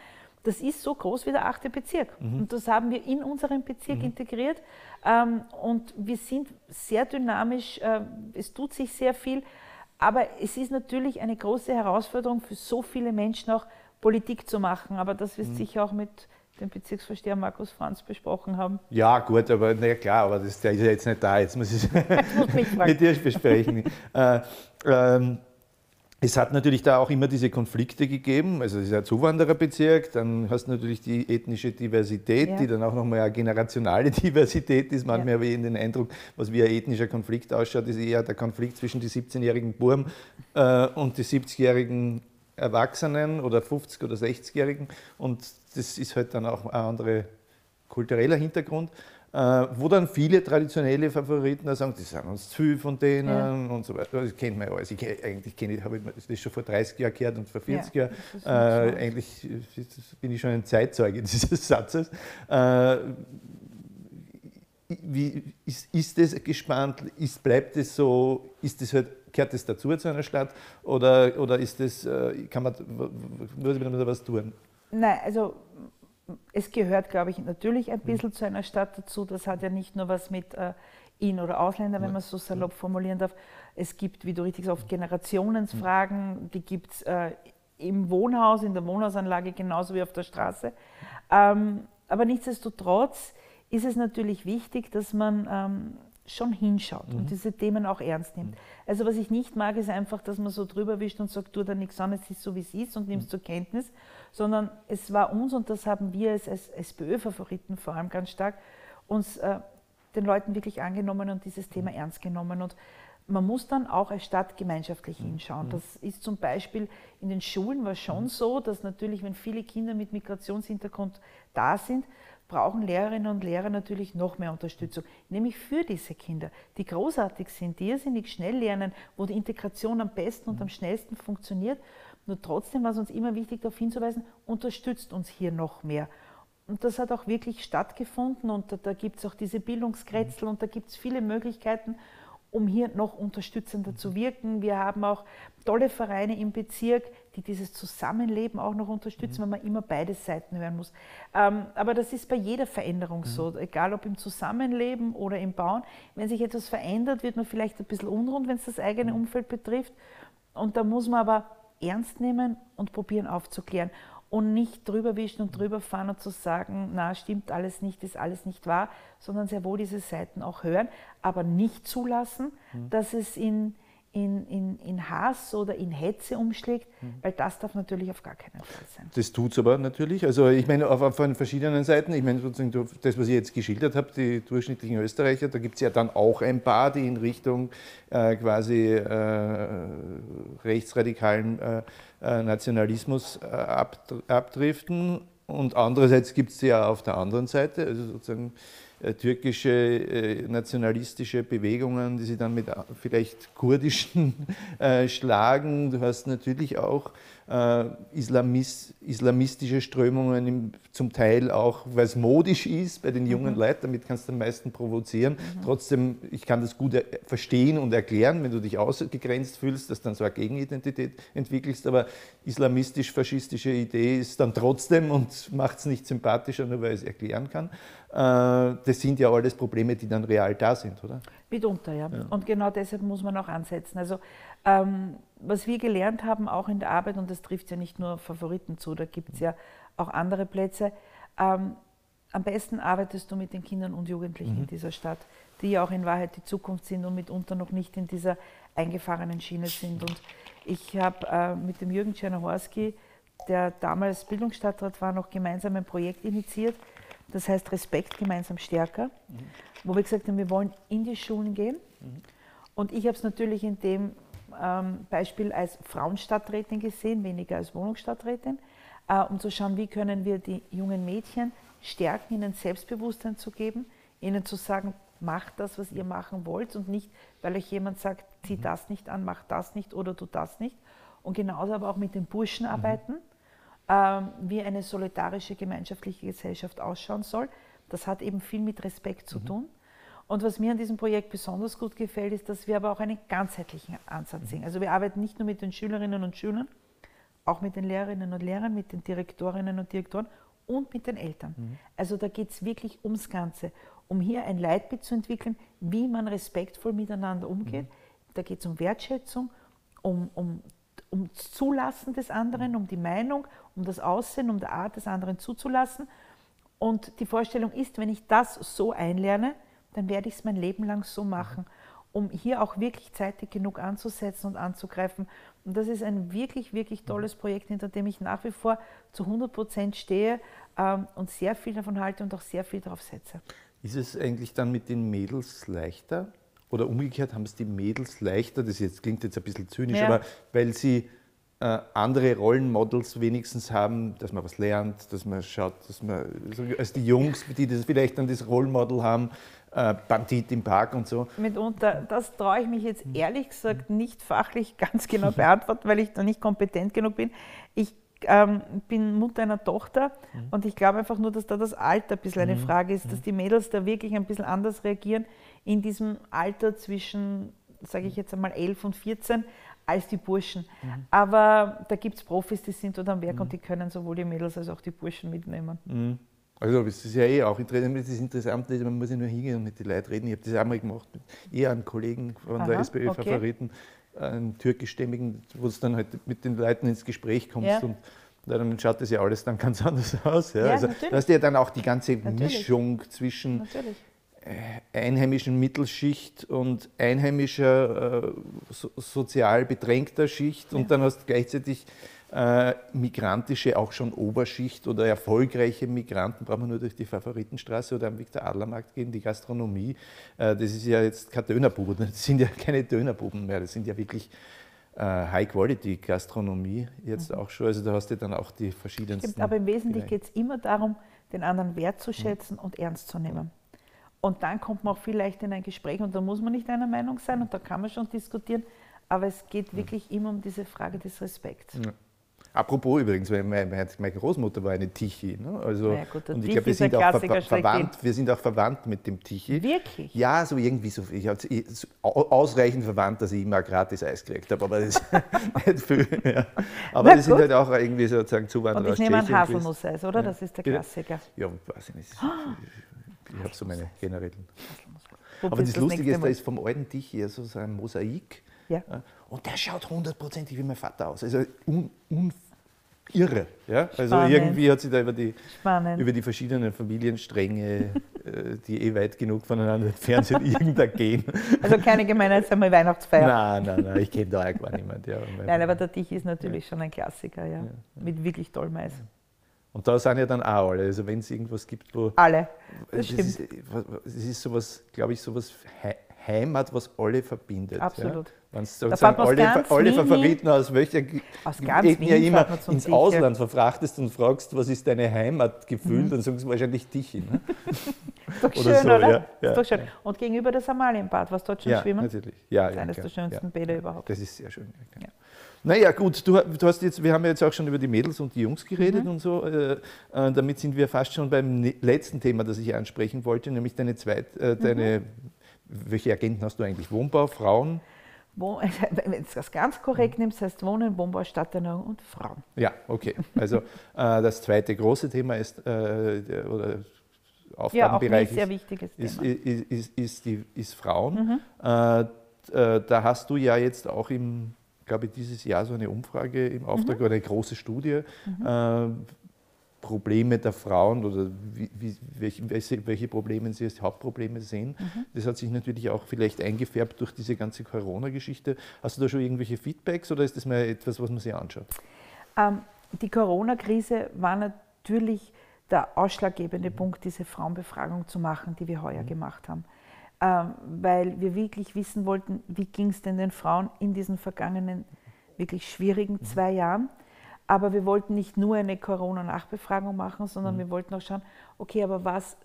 das ist so groß wie der achte Bezirk. Mhm. Und das haben wir in unseren Bezirk mhm. integriert. Ähm, und wir sind sehr dynamisch, äh, es tut sich sehr viel. Aber es ist natürlich eine große Herausforderung für so viele Menschen auch, Politik zu machen. Aber das wirst mhm. sicher auch mit dem Bezirksvorsteher Markus Franz besprochen haben. Ja, gut, aber na klar, aber das, der ist ja jetzt nicht da. Jetzt muss ich <laughs> es <laughs> mit dir besprechen. äh, ähm, es hat natürlich da auch immer diese Konflikte gegeben. Also es ist ein Zuwandererbezirk, dann hast du natürlich die ethnische Diversität, ja. die dann auch nochmal eine generationale <laughs> Diversität ist. Manchmal ja. habe ich den Eindruck, was wie ein ethnischer Konflikt ausschaut, ist eher der Konflikt zwischen die 17-jährigen Burm äh, und die 70-jährigen Erwachsenen oder 50- oder 60-jährigen. Und das ist halt dann auch ein anderer kultureller Hintergrund. Äh, wo dann viele traditionelle Favoriten sagen, die sind uns zu viel von denen ja. und so weiter. Das kennt man ja alles. Ich, eigentlich kenne ich, habe ich das schon vor 30 Jahren gehört und vor 40 ja, Jahren. Äh, eigentlich bin ich schon ein Zeitzeuge <laughs> dieses Satzes. Äh, wie, ist, ist das gespannt? Ist, bleibt es so? Ist das halt, gehört das dazu zu einer Stadt? Oder, oder ist das, äh, kann man, würde man da was tun? Nein, also es gehört, glaube ich, natürlich ein bisschen mhm. zu einer Stadt dazu. Das hat ja nicht nur was mit äh, In- oder Ausländer, wenn man es so salopp formulieren darf. Es gibt, wie du richtig sagst, Generationsfragen, die gibt es äh, im Wohnhaus, in der Wohnhausanlage genauso wie auf der Straße. Ähm, aber nichtsdestotrotz ist es natürlich wichtig, dass man ähm, schon hinschaut mhm. und diese Themen auch ernst nimmt. Mhm. Also was ich nicht mag, ist einfach, dass man so drüber wischt und sagt, tu da nichts an, es ist so, wie es ist und nimmst mhm. zur Kenntnis, sondern es war uns, und das haben wir als, als SPÖ-Favoriten vor allem ganz stark, uns äh, den Leuten wirklich angenommen und dieses Thema mhm. ernst genommen. Und man muss dann auch als Stadt gemeinschaftlich mhm. hinschauen. Das ist zum Beispiel in den Schulen war schon so, dass natürlich, wenn viele Kinder mit Migrationshintergrund da sind, brauchen Lehrerinnen und Lehrer natürlich noch mehr Unterstützung, nämlich für diese Kinder, die großartig sind, die irrsinnig schnell lernen, wo die Integration am besten und am schnellsten funktioniert. Nur trotzdem war es uns immer wichtig, darauf hinzuweisen, unterstützt uns hier noch mehr. Und das hat auch wirklich stattgefunden und da, da gibt es auch diese Bildungskretzel und da gibt es viele Möglichkeiten um hier noch unterstützender zu wirken. Wir haben auch tolle Vereine im Bezirk, die dieses Zusammenleben auch noch unterstützen, mhm. weil man immer beide Seiten hören muss. Ähm, aber das ist bei jeder Veränderung mhm. so, egal ob im Zusammenleben oder im Bauen. Wenn sich etwas verändert, wird man vielleicht ein bisschen unrund, wenn es das eigene mhm. Umfeld betrifft. Und da muss man aber ernst nehmen und probieren aufzuklären und nicht drüber wischen und drüber fahren und zu sagen, na, stimmt alles nicht, ist alles nicht wahr, sondern sehr wohl diese Seiten auch hören, aber nicht zulassen, mhm. dass es in, in, in, in Hass oder in Hetze umschlägt, mhm. weil das darf natürlich auf gar keinen Fall sein. Das tut es aber natürlich. Also ich meine, auf, auf verschiedenen Seiten, ich meine, sozusagen das, was ich jetzt geschildert habe, die durchschnittlichen Österreicher, da gibt es ja dann auch ein paar, die in Richtung äh, quasi äh, rechtsradikalen äh, äh, Nationalismus äh, abdriften. Und andererseits gibt es ja auf der anderen Seite, also sozusagen türkische nationalistische Bewegungen, die sich dann mit vielleicht kurdischen <laughs> schlagen. Du hast natürlich auch äh, Islamist, islamistische Strömungen, im, zum Teil auch, weil es modisch ist bei den jungen mhm. Leuten, damit kannst du am meisten provozieren. Mhm. Trotzdem, ich kann das gut verstehen und erklären, wenn du dich ausgegrenzt fühlst, dass dann so eine Gegenidentität entwickelst, aber islamistisch-faschistische Idee ist dann trotzdem und macht es nicht sympathischer, nur weil ich es erklären kann. Äh, das sind ja alles Probleme, die dann real da sind, oder? Mitunter, ja. ja. Und genau deshalb muss man auch ansetzen. Also ähm, was wir gelernt haben, auch in der Arbeit, und das trifft ja nicht nur Favoriten zu, da gibt es ja auch andere Plätze, ähm, am besten arbeitest du mit den Kindern und Jugendlichen mhm. in dieser Stadt, die ja auch in Wahrheit die Zukunft sind und mitunter noch nicht in dieser eingefahrenen Schiene sind. Und ich habe äh, mit dem Jürgen Czernohorski, der damals Bildungsstadtrat war, noch gemeinsam ein Projekt initiiert, das heißt Respekt gemeinsam stärker, mhm. wo wir gesagt haben, wir wollen in die Schulen gehen. Mhm. Und ich habe es natürlich in dem ähm, Beispiel als Frauenstadträtin gesehen, weniger als Wohnungsstadträtin, äh, um zu schauen, wie können wir die jungen Mädchen stärken, ihnen Selbstbewusstsein zu geben, ihnen zu sagen, macht das, was ihr machen wollt und nicht, weil euch jemand sagt, zieh mhm. das nicht an, mach das nicht oder tu das nicht. Und genauso aber auch mit den Burschen mhm. arbeiten, ähm, wie eine solidarische gemeinschaftliche Gesellschaft ausschauen soll. Das hat eben viel mit Respekt zu mhm. tun. Und was mir an diesem Projekt besonders gut gefällt, ist, dass wir aber auch einen ganzheitlichen Ansatz sehen. Also wir arbeiten nicht nur mit den Schülerinnen und Schülern, auch mit den Lehrerinnen und Lehrern, mit den Direktorinnen und Direktoren und mit den Eltern. Mhm. Also da geht es wirklich ums Ganze, um hier ein Leitbild zu entwickeln, wie man respektvoll miteinander umgeht. Mhm. Da geht es um Wertschätzung, um, um, um Zulassen des anderen, um die Meinung, um das Aussehen, um die Art des anderen zuzulassen. Und die Vorstellung ist, wenn ich das so einlerne, dann werde ich es mein Leben lang so machen. um hier auch wirklich zeitig genug anzusetzen und anzugreifen. Und das ist ein wirklich, wirklich tolles Projekt, hinter dem ich nach wie vor zu 100 Prozent stehe ähm, und sehr viel davon halte und auch sehr viel darauf setze. Ist es eigentlich dann mit den Mädels leichter? Oder umgekehrt haben es die Mädels leichter, das jetzt, klingt jetzt ein bisschen zynisch, ja. aber weil sie äh, andere Rollenmodels wenigstens haben, dass man was lernt, dass man schaut, dass man, als die Jungs, die das vielleicht dann das Rollmodel haben, äh, Bandit im Park und so. Mitunter, das traue ich mich jetzt ehrlich gesagt nicht fachlich <laughs> ganz genau beantworten, weil ich da nicht kompetent genug bin. Ich ähm, bin Mutter einer Tochter mhm. und ich glaube einfach nur, dass da das Alter ein bisschen eine mhm. Frage ist, dass mhm. die Mädels da wirklich ein bisschen anders reagieren in diesem Alter zwischen, sage ich jetzt einmal, 11 und 14 als die Burschen. Mhm. Aber da gibt es Profis, die sind dort am Werk mhm. und die können sowohl die Mädels als auch die Burschen mitnehmen. Also das ist ja eh auch interessant, das ist interessant, man muss ja nur hingehen und mit den Leuten reden. Ich habe das auch mal gemacht, mit eher einem Kollegen von Aha, der SPÖ-Favoriten, okay. einen türkischstämmigen, wo du dann halt mit den Leuten ins Gespräch kommst ja. und dann schaut das ja alles dann ganz <laughs> anders aus. Ja? Ja, also, da hast du ja dann auch die ganze natürlich. Mischung zwischen natürlich. Äh, einheimischen Mittelschicht und einheimischer äh, so, sozial bedrängter Schicht und dann hast du gleichzeitig äh, migrantische, auch schon Oberschicht oder erfolgreiche Migranten, braucht man nur durch die Favoritenstraße oder am Viktor Adlermarkt gehen, die Gastronomie. Äh, das ist ja jetzt kein Dönerbuben, <laughs> das sind ja keine Dönerbuben mehr, das sind ja wirklich äh, High-Quality-Gastronomie jetzt mhm. auch schon. Also da hast du dann auch die verschiedensten. Stimmt, aber im Wesentlichen geht es immer darum, den anderen wertzuschätzen mhm. und ernst zu nehmen. Und dann kommt man auch vielleicht in ein Gespräch und da muss man nicht einer Meinung sein und da kann man schon diskutieren, aber es geht wirklich immer um diese Frage des Respekts. Ja. Apropos übrigens, meine, meine, Großmutter war eine Tichy. Ne? Also, ja, gut, und ich glaube, wir sind auch ver verwandt. Wir sind auch verwandt mit dem Tichy. Wirklich? Ja, so irgendwie so. Ich habe so ausreichend verwandt, dass ich immer gratis Eis gekriegt habe, aber das ist <laughs> nicht viel. Ja. Aber Na, die sind halt auch irgendwie sozusagen Zuwanderer Und ich nehme ein Haselnusseis, oder? Ja. Das ist der Klassiker. Ja, weiß ich nicht. Ich habe so meine generellen. Aber das, das Lustige ist, da ist vom alten Tichy so ein Mosaik. Ja. Und der schaut hundertprozentig wie mein Vater aus. Also un, un irre. Ja? Also Spannend. irgendwie hat sich da über die, über die verschiedenen Familienstränge, äh, die eh weit genug voneinander entfernt sind, <laughs> irgendein gehen. Also keine gemeinsame Weihnachtsfeier. Nein, nein, nein, ich kenne da auch gar niemand. Ja. <laughs> Nein, aber der Tichy ist natürlich ja. schon ein Klassiker, ja. ja. Mit wirklich tollem Eis. Und da sind ja dann auch alle. Also wenn es irgendwas gibt, wo. Alle. Das, das stimmt. Ist, das ist sowas, glaube ich, sowas Heimat, was alle verbindet. Absolut. Wenn sozusagen alle, alle Favoriten aus welcher aus Wien ja immer ins sicher. Ausland verfrachtest und fragst, was ist deine Heimat gefühlt, mhm. dann sagen sie wahrscheinlich Tichy. Ne? <laughs> ist doch schön, so, oder? Ja, ja, ist doch schön. Und gegenüber das Amalienbad, was dort schon ja, schwimmen? Natürlich. Ja, das ist eines der schönsten Bäder überhaupt. Das ist sehr schön. Ja, naja, gut, du, du, hast jetzt, wir haben ja jetzt auch schon über die Mädels und die Jungs geredet mhm. und so. Äh, äh, damit sind wir fast schon beim ne-, letzten Thema, das ich ansprechen wollte, nämlich deine zweit, äh, deine, mhm. welche Agenten hast du eigentlich? Wohnbau, Frauen? <laughs> wenn du das ganz korrekt nimmst, heißt Wohnen, Wohnbau, Stadterneuerung und Frauen. Ja, okay. Also <laughs> äh, das zweite große Thema ist, äh, oder Aufgabenbereich ja, ist, ist, ist, ist, die, ist Frauen. Mhm. Äh, äh, da hast du ja jetzt auch im, glaube ich, dieses Jahr so eine Umfrage im Auftrag mhm. oder eine große Studie. Mhm. Probleme der Frauen oder wie, wie, welche, welche, Probleme sie als Hauptprobleme sehen. Mhm. Das hat sich natürlich auch vielleicht eingefärbt durch diese ganze Corona-Geschichte. Hast du da schon irgendwelche Feedbacks oder ist das mal etwas, was man sich anschaut? Ähm, die Corona-Krise war natürlich der ausschlaggebende mhm. Punkt, diese Frauenbefragung zu machen, die wir heuer mhm. gemacht haben. Ähm, weil wir wirklich wissen wollten, wie ging es denn den Frauen in diesen vergangenen wirklich schwierigen mhm. zwei Jahren aber wir wollten nicht nur eine Corona-Nachbefragung machen, sondern mhm. wir wollten auch schauen, okay, aber was,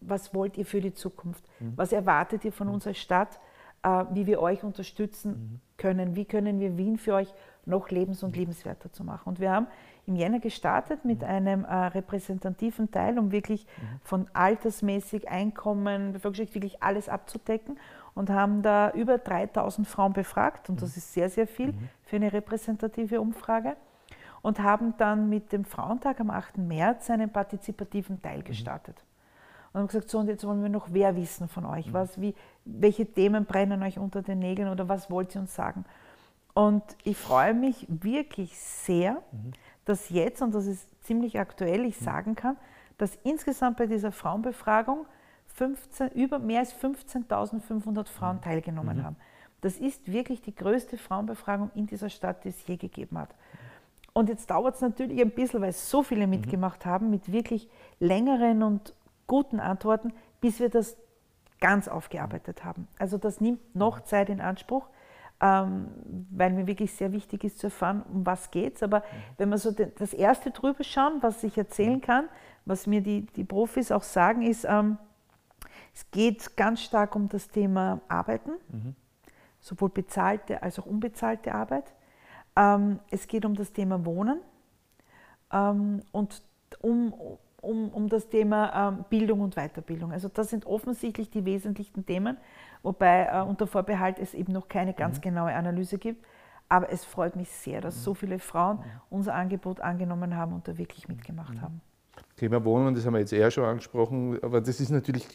was wollt ihr für die Zukunft? Mhm. Was erwartet ihr von mhm. unserer Stadt? Äh, wie wir euch unterstützen mhm. können? Wie können wir Wien für euch noch lebens- und mhm. lebenswerter zu machen? Und wir haben im Jänner gestartet mit mhm. einem äh, repräsentativen Teil, um wirklich von altersmäßig Einkommen, Bevölkerungsschicht, wirklich alles abzudecken und haben da über 3000 Frauen befragt und das ist sehr, sehr viel für eine repräsentative Umfrage und haben dann mit dem Frauentag am 8. März einen partizipativen Teil mhm. gestartet. Und haben gesagt, so und jetzt wollen wir noch mehr wissen von euch. Mhm. Was, wie, welche Themen brennen euch unter den Nägeln oder was wollt ihr uns sagen? Und ich freue mich wirklich sehr, mhm. dass jetzt, und das ist ziemlich aktuell, ich sagen kann, dass insgesamt bei dieser Frauenbefragung 15, über mehr als 15.500 Frauen mhm. teilgenommen mhm. haben. Das ist wirklich die größte Frauenbefragung in dieser Stadt, die es je gegeben hat. Und jetzt dauert es natürlich ein bisschen, weil so viele mhm. mitgemacht haben, mit wirklich längeren und guten Antworten, bis wir das ganz aufgearbeitet haben. Also das nimmt noch mhm. Zeit in Anspruch, ähm, weil mir wirklich sehr wichtig ist zu erfahren, um was geht es. Aber mhm. wenn wir so das Erste drüber schauen, was ich erzählen kann, was mir die, die Profis auch sagen, ist, ähm, es geht ganz stark um das Thema Arbeiten, mhm. sowohl bezahlte als auch unbezahlte Arbeit. Ähm, es geht um das Thema Wohnen ähm, und um, um, um das Thema ähm, Bildung und Weiterbildung. Also das sind offensichtlich die wesentlichen Themen, wobei äh, unter Vorbehalt es eben noch keine ganz mhm. genaue Analyse gibt. Aber es freut mich sehr, dass mhm. so viele Frauen mhm. unser Angebot angenommen haben und da wirklich mitgemacht haben. Thema Wohnen, das haben wir jetzt eher schon angesprochen, aber das ist natürlich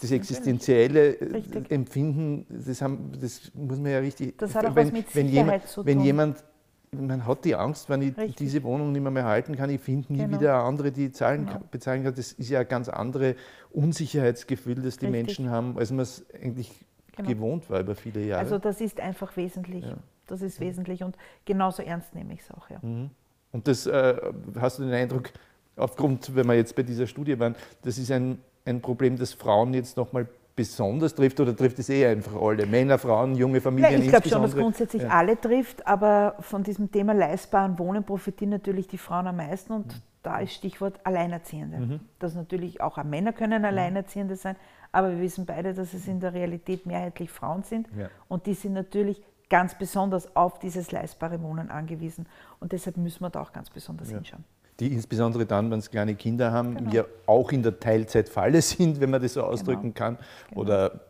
das existenzielle richtig. Empfinden, das, haben, das, muss man ja richtig. Das hat auch wenn, was mit Sicherheit jemand, zu tun. Wenn jemand, man hat die Angst, wenn ich richtig. diese Wohnung nicht mehr, mehr halten kann, ich finde nie genau. wieder eine andere, die zahlen genau. bezahlen kann. Das ist ja ein ganz anderes Unsicherheitsgefühl, das die richtig. Menschen haben, als man es eigentlich genau. gewohnt war über viele Jahre. Also das ist einfach wesentlich. Ja. Das ist wesentlich und genauso ernst nehme ich es auch. Ja. Mhm. Und das äh, hast du den Eindruck, aufgrund, wenn wir jetzt bei dieser Studie waren, das ist ein ein Problem, das Frauen jetzt nochmal besonders trifft oder trifft es eh einfach alle? Männer, Frauen, junge Familien? Ja, ich glaube schon, dass grundsätzlich ja. alle trifft, aber von diesem Thema leistbaren Wohnen profitieren natürlich die Frauen am meisten und mhm. da ist Stichwort Alleinerziehende. Mhm. Das natürlich auch Männer können Alleinerziehende sein, aber wir wissen beide, dass es in der Realität mehrheitlich Frauen sind ja. und die sind natürlich ganz besonders auf dieses leistbare Wohnen angewiesen und deshalb müssen wir da auch ganz besonders ja. hinschauen die insbesondere dann, wenn es kleine Kinder haben, genau. ja auch in der Teilzeitfalle <laughs> sind, wenn man das so ausdrücken genau. kann. Genau. Oder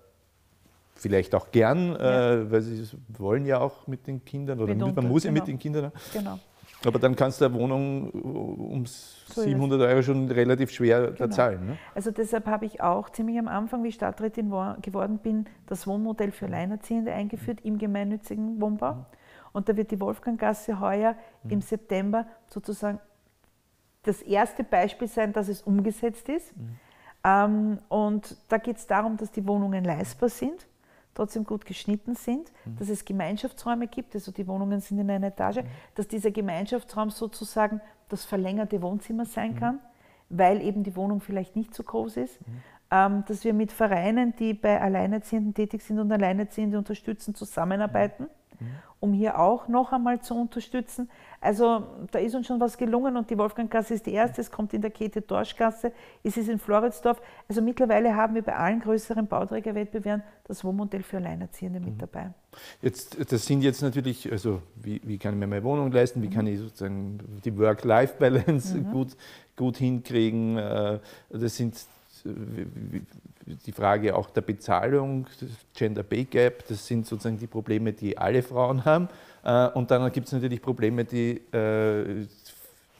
vielleicht auch gern, ja. äh, weil sie wollen ja auch mit den Kindern oder Mitunter, man muss ja mit genau. den Kindern. Genau. Aber dann kannst du eine Wohnung um so 700 Euro schon relativ schwer genau. zahlen. Ne? Also deshalb habe ich auch ziemlich am Anfang, wie ich Stadträtin geworden bin, das Wohnmodell für Alleinerziehende eingeführt im gemeinnützigen Wohnbau. Mhm. Und da wird die Wolfganggasse heuer mhm. im September sozusagen das erste Beispiel sein, dass es umgesetzt ist. Mhm. Ähm, und da geht es darum, dass die Wohnungen leistbar sind, trotzdem gut geschnitten sind, mhm. dass es Gemeinschaftsräume gibt, also die Wohnungen sind in einer Etage, mhm. dass dieser Gemeinschaftsraum sozusagen das verlängerte Wohnzimmer sein mhm. kann, weil eben die Wohnung vielleicht nicht so groß ist. Mhm. Ähm, dass wir mit Vereinen, die bei Alleinerziehenden tätig sind und Alleinerziehende unterstützen, zusammenarbeiten mhm. um hier auch noch einmal zu unterstützen. Also da ist uns schon was gelungen und die Wolfganggasse ist die erste, es kommt in der Kette Dorschgasse, es ist in Floridsdorf. Also mittlerweile haben wir bei allen größeren Bauträgerwettbewerben das Wohnmodell für Alleinerziehende mit mhm. dabei. Jetzt, das sind jetzt natürlich, also wie, wie kann ich mir meine Wohnung leisten, wie mhm. kann ich sozusagen die Work-Life-Balance mhm. gut, gut hinkriegen. Äh, das sind die Frage auch der Bezahlung, Gender Pay Gap, das sind sozusagen die Probleme, die alle Frauen haben. Äh, und dann gibt es natürlich Probleme, die äh,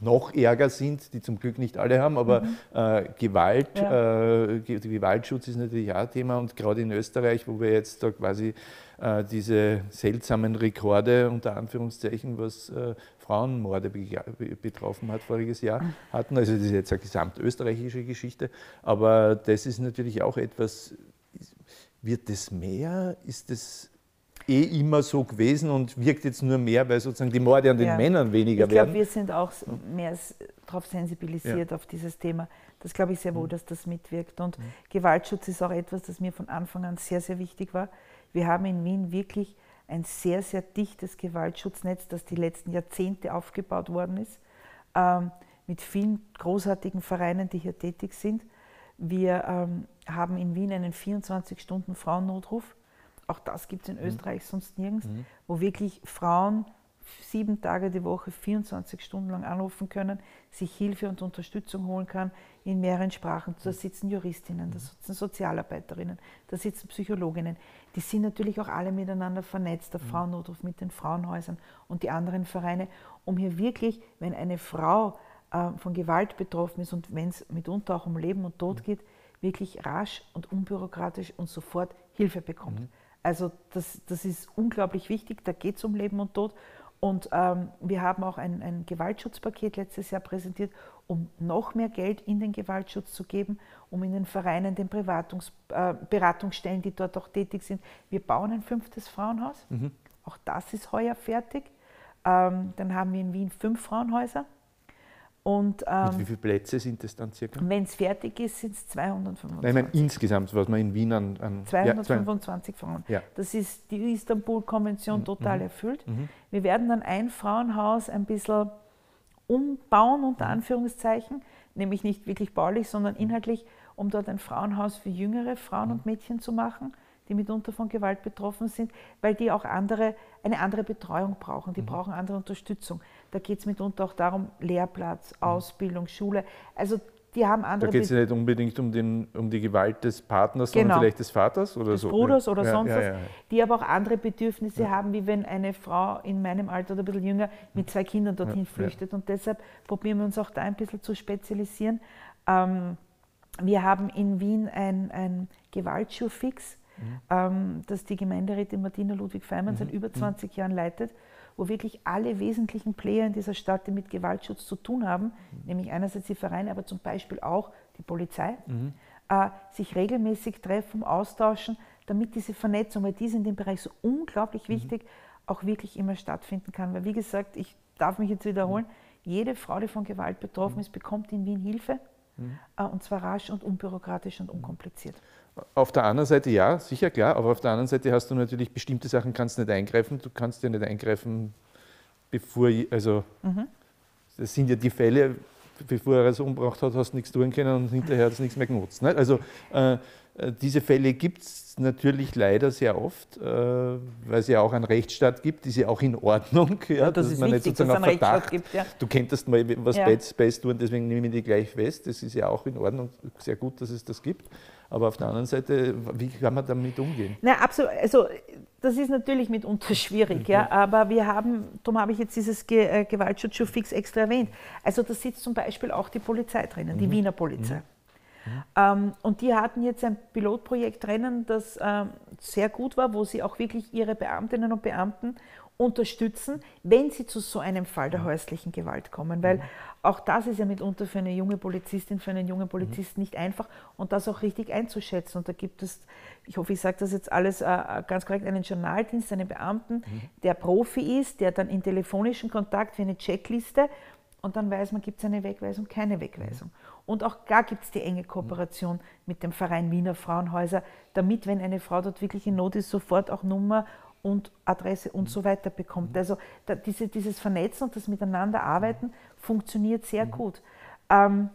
noch ärger sind, die zum Glück nicht alle haben, aber mhm. äh, Gewalt, ja. äh, Gewaltschutz ist natürlich auch ein Thema und gerade in Österreich, wo wir jetzt da quasi äh, diese seltsamen Rekorde unter Anführungszeichen, was äh, Frauenmorde betroffen hat voriges Jahr hatten. Also das ist jetzt eine gesamtösterreichische Geschichte, aber das ist natürlich auch etwas, wird das mehr? Ist das eh immer so gewesen und wirkt jetzt nur mehr, weil sozusagen die Morde an den ja. Männern weniger ich werden? Ich glaube, wir sind auch mehr darauf sensibilisiert ja. auf dieses Thema. Das glaube ich sehr wohl, mhm. dass das mitwirkt. Und mhm. Gewaltschutz ist auch etwas, das mir von Anfang an sehr, sehr wichtig war. Wir haben in Wien wirklich ein sehr, sehr dichtes Gewaltschutznetz, das die letzten Jahrzehnte aufgebaut worden ist, ähm, mit vielen großartigen Vereinen, die hier tätig sind. Wir ähm, haben in Wien einen 24-Stunden-Frauennotruf. Auch das gibt es in mhm. Österreich sonst nirgends, mhm. wo wirklich Frauen sieben Tage die Woche, 24 Stunden lang anrufen können, sich Hilfe und Unterstützung holen kann in mehreren Sprachen. Da sitzen Juristinnen, da sitzen Sozialarbeiterinnen, da sitzen Psychologinnen. Die sind natürlich auch alle miteinander vernetzt, der mhm. Frauennotruf mit den Frauenhäusern und die anderen Vereine, um hier wirklich, wenn eine Frau äh, von Gewalt betroffen ist und wenn es mitunter auch um Leben und Tod geht, wirklich rasch und unbürokratisch und sofort Hilfe bekommt. Mhm. Also das, das ist unglaublich wichtig, da geht es um Leben und Tod. Und ähm, wir haben auch ein, ein, Gewaltschutzpaket letztes Jahr präsentiert, um noch mehr Geld in den Gewaltschutz zu geben, um in den Vereinen, den Privatungs, äh, Beratungsstellen, die dort auch tätig sind. Wir bauen ein fünftes Frauenhaus. Mhm. Auch das ist heuer fertig. Ähm, dann haben wir in Wien fünf Frauenhäuser. Und, ähm, Mit wie viele Plätze sind das dann circa? Wenn es fertig ist, sind es 225. Nein, ich meine insgesamt, was man in Wien an. an 225 ja, Frauen. Ja. Das ist die Istanbul-Konvention mhm. total mhm. erfüllt. Mhm. Wir werden dann ein Frauenhaus ein bisschen umbauen, unter mhm. Anführungszeichen, nämlich nicht wirklich baulich, sondern inhaltlich, um dort ein Frauenhaus für jüngere Frauen mhm. und Mädchen zu machen die mitunter von Gewalt betroffen sind, weil die auch andere, eine andere Betreuung brauchen, die mhm. brauchen andere Unterstützung. Da geht es mitunter auch darum, Lehrplatz, mhm. Ausbildung, Schule. Also die haben andere. Da geht es ja nicht unbedingt um, den, um die Gewalt des Partners, genau. sondern vielleicht des Vaters oder des so. Bruders oder ja, sonst ja, ja, was, die aber auch andere Bedürfnisse haben, wie wenn eine Frau in meinem Alter oder ein bisschen jünger mit zwei Kindern dorthin flüchtet. Und deshalb probieren wir uns auch da ein bisschen zu spezialisieren. Ähm, wir haben in Wien ein, ein Gewaltschurfix mhm. ähm, das die Gemeinderätin Martina Ludwig-Feimann mhm. seit über 20 mhm. Jahren leitet, wo wirklich alle wesentlichen Player in dieser Stadt, die mit Gewaltschutz zu tun haben, mhm. nämlich einerseits die Vereine, aber zum Beispiel auch die Polizei, mhm. äh, sich regelmäßig treffen, austauschen, damit diese Vernetzung, weil die ist in dem Bereich so unglaublich mhm. wichtig, auch wirklich immer stattfinden kann. Weil wie gesagt, ich darf mich jetzt wiederholen, jede Frau, die von Gewalt betroffen ist, bekommt in Wien Hilfe. Äh, und zwar rasch und unbürokratisch und unkompliziert. Auf der anderen Seite ja, sicher klar, aber auf der anderen Seite hast du natürlich bestimmte Sachen kannst nicht eingreifen. Du kannst ja nicht eingreifen, bevor, also mhm. das sind ja die Fälle, bevor er es umgebracht hat, hast du nichts tun können und hinterher hat es nichts mehr genutzt. Nicht? Also äh, äh diese Fälle gibt es natürlich leider sehr oft, äh, weil es ja auch einen Rechtsstaat gibt, ist ja auch in Ordnung, <laughs> ja, das dass man wichtig, nicht sozusagen auf Verdacht, gibt, ja. du könntest mal was ja. Best tun, deswegen nehme ich dich gleich fest, das ist ja auch in Ordnung, sehr gut, dass es das gibt. Aber auf der anderen Seite, wie kann man damit umgehen? Na, absolut. Also, das ist natürlich mitunter schwierig, ja. Mhm. Aber wir haben, darum habe ich jetzt dieses Ge äh, Gewaltschutzschuh fix extra erwähnt. Also, da sitzt zum Beispiel auch die Polizei drinnen, die mhm. Wiener Polizei. Mhm. mhm. Ähm, und die hatten jetzt ein Pilotprojekt drinnen, das ähm, sehr gut war, wo sie auch wirklich ihre Beamtinnen und Beamten unterstützen, wenn sie zu so einem Fall der häuslichen Gewalt kommen. Weil auch das ist ja mitunter für eine junge Polizistin, für einen jungen Polizisten nicht einfach und das auch richtig einzuschätzen. Und da gibt es, ich hoffe, ich sage das jetzt alles äh, ganz korrekt, einen Journaldienst, einen Beamten, mhm. der Profi ist, der dann in telefonischen Kontakt wie eine Checkliste und dann weiß man, gibt es eine Wegweisung, keine Wegweisung. Und auch da gibt es die enge Kooperation mit dem Verein Wiener Frauenhäuser, damit, wenn eine Frau dort wirklich in Not ist, sofort auch Nummer und Adresse und so weiter bekommt. Also da, diese, dieses Vernetzen und das Miteinanderarbeiten funktioniert sehr gut. Ähm,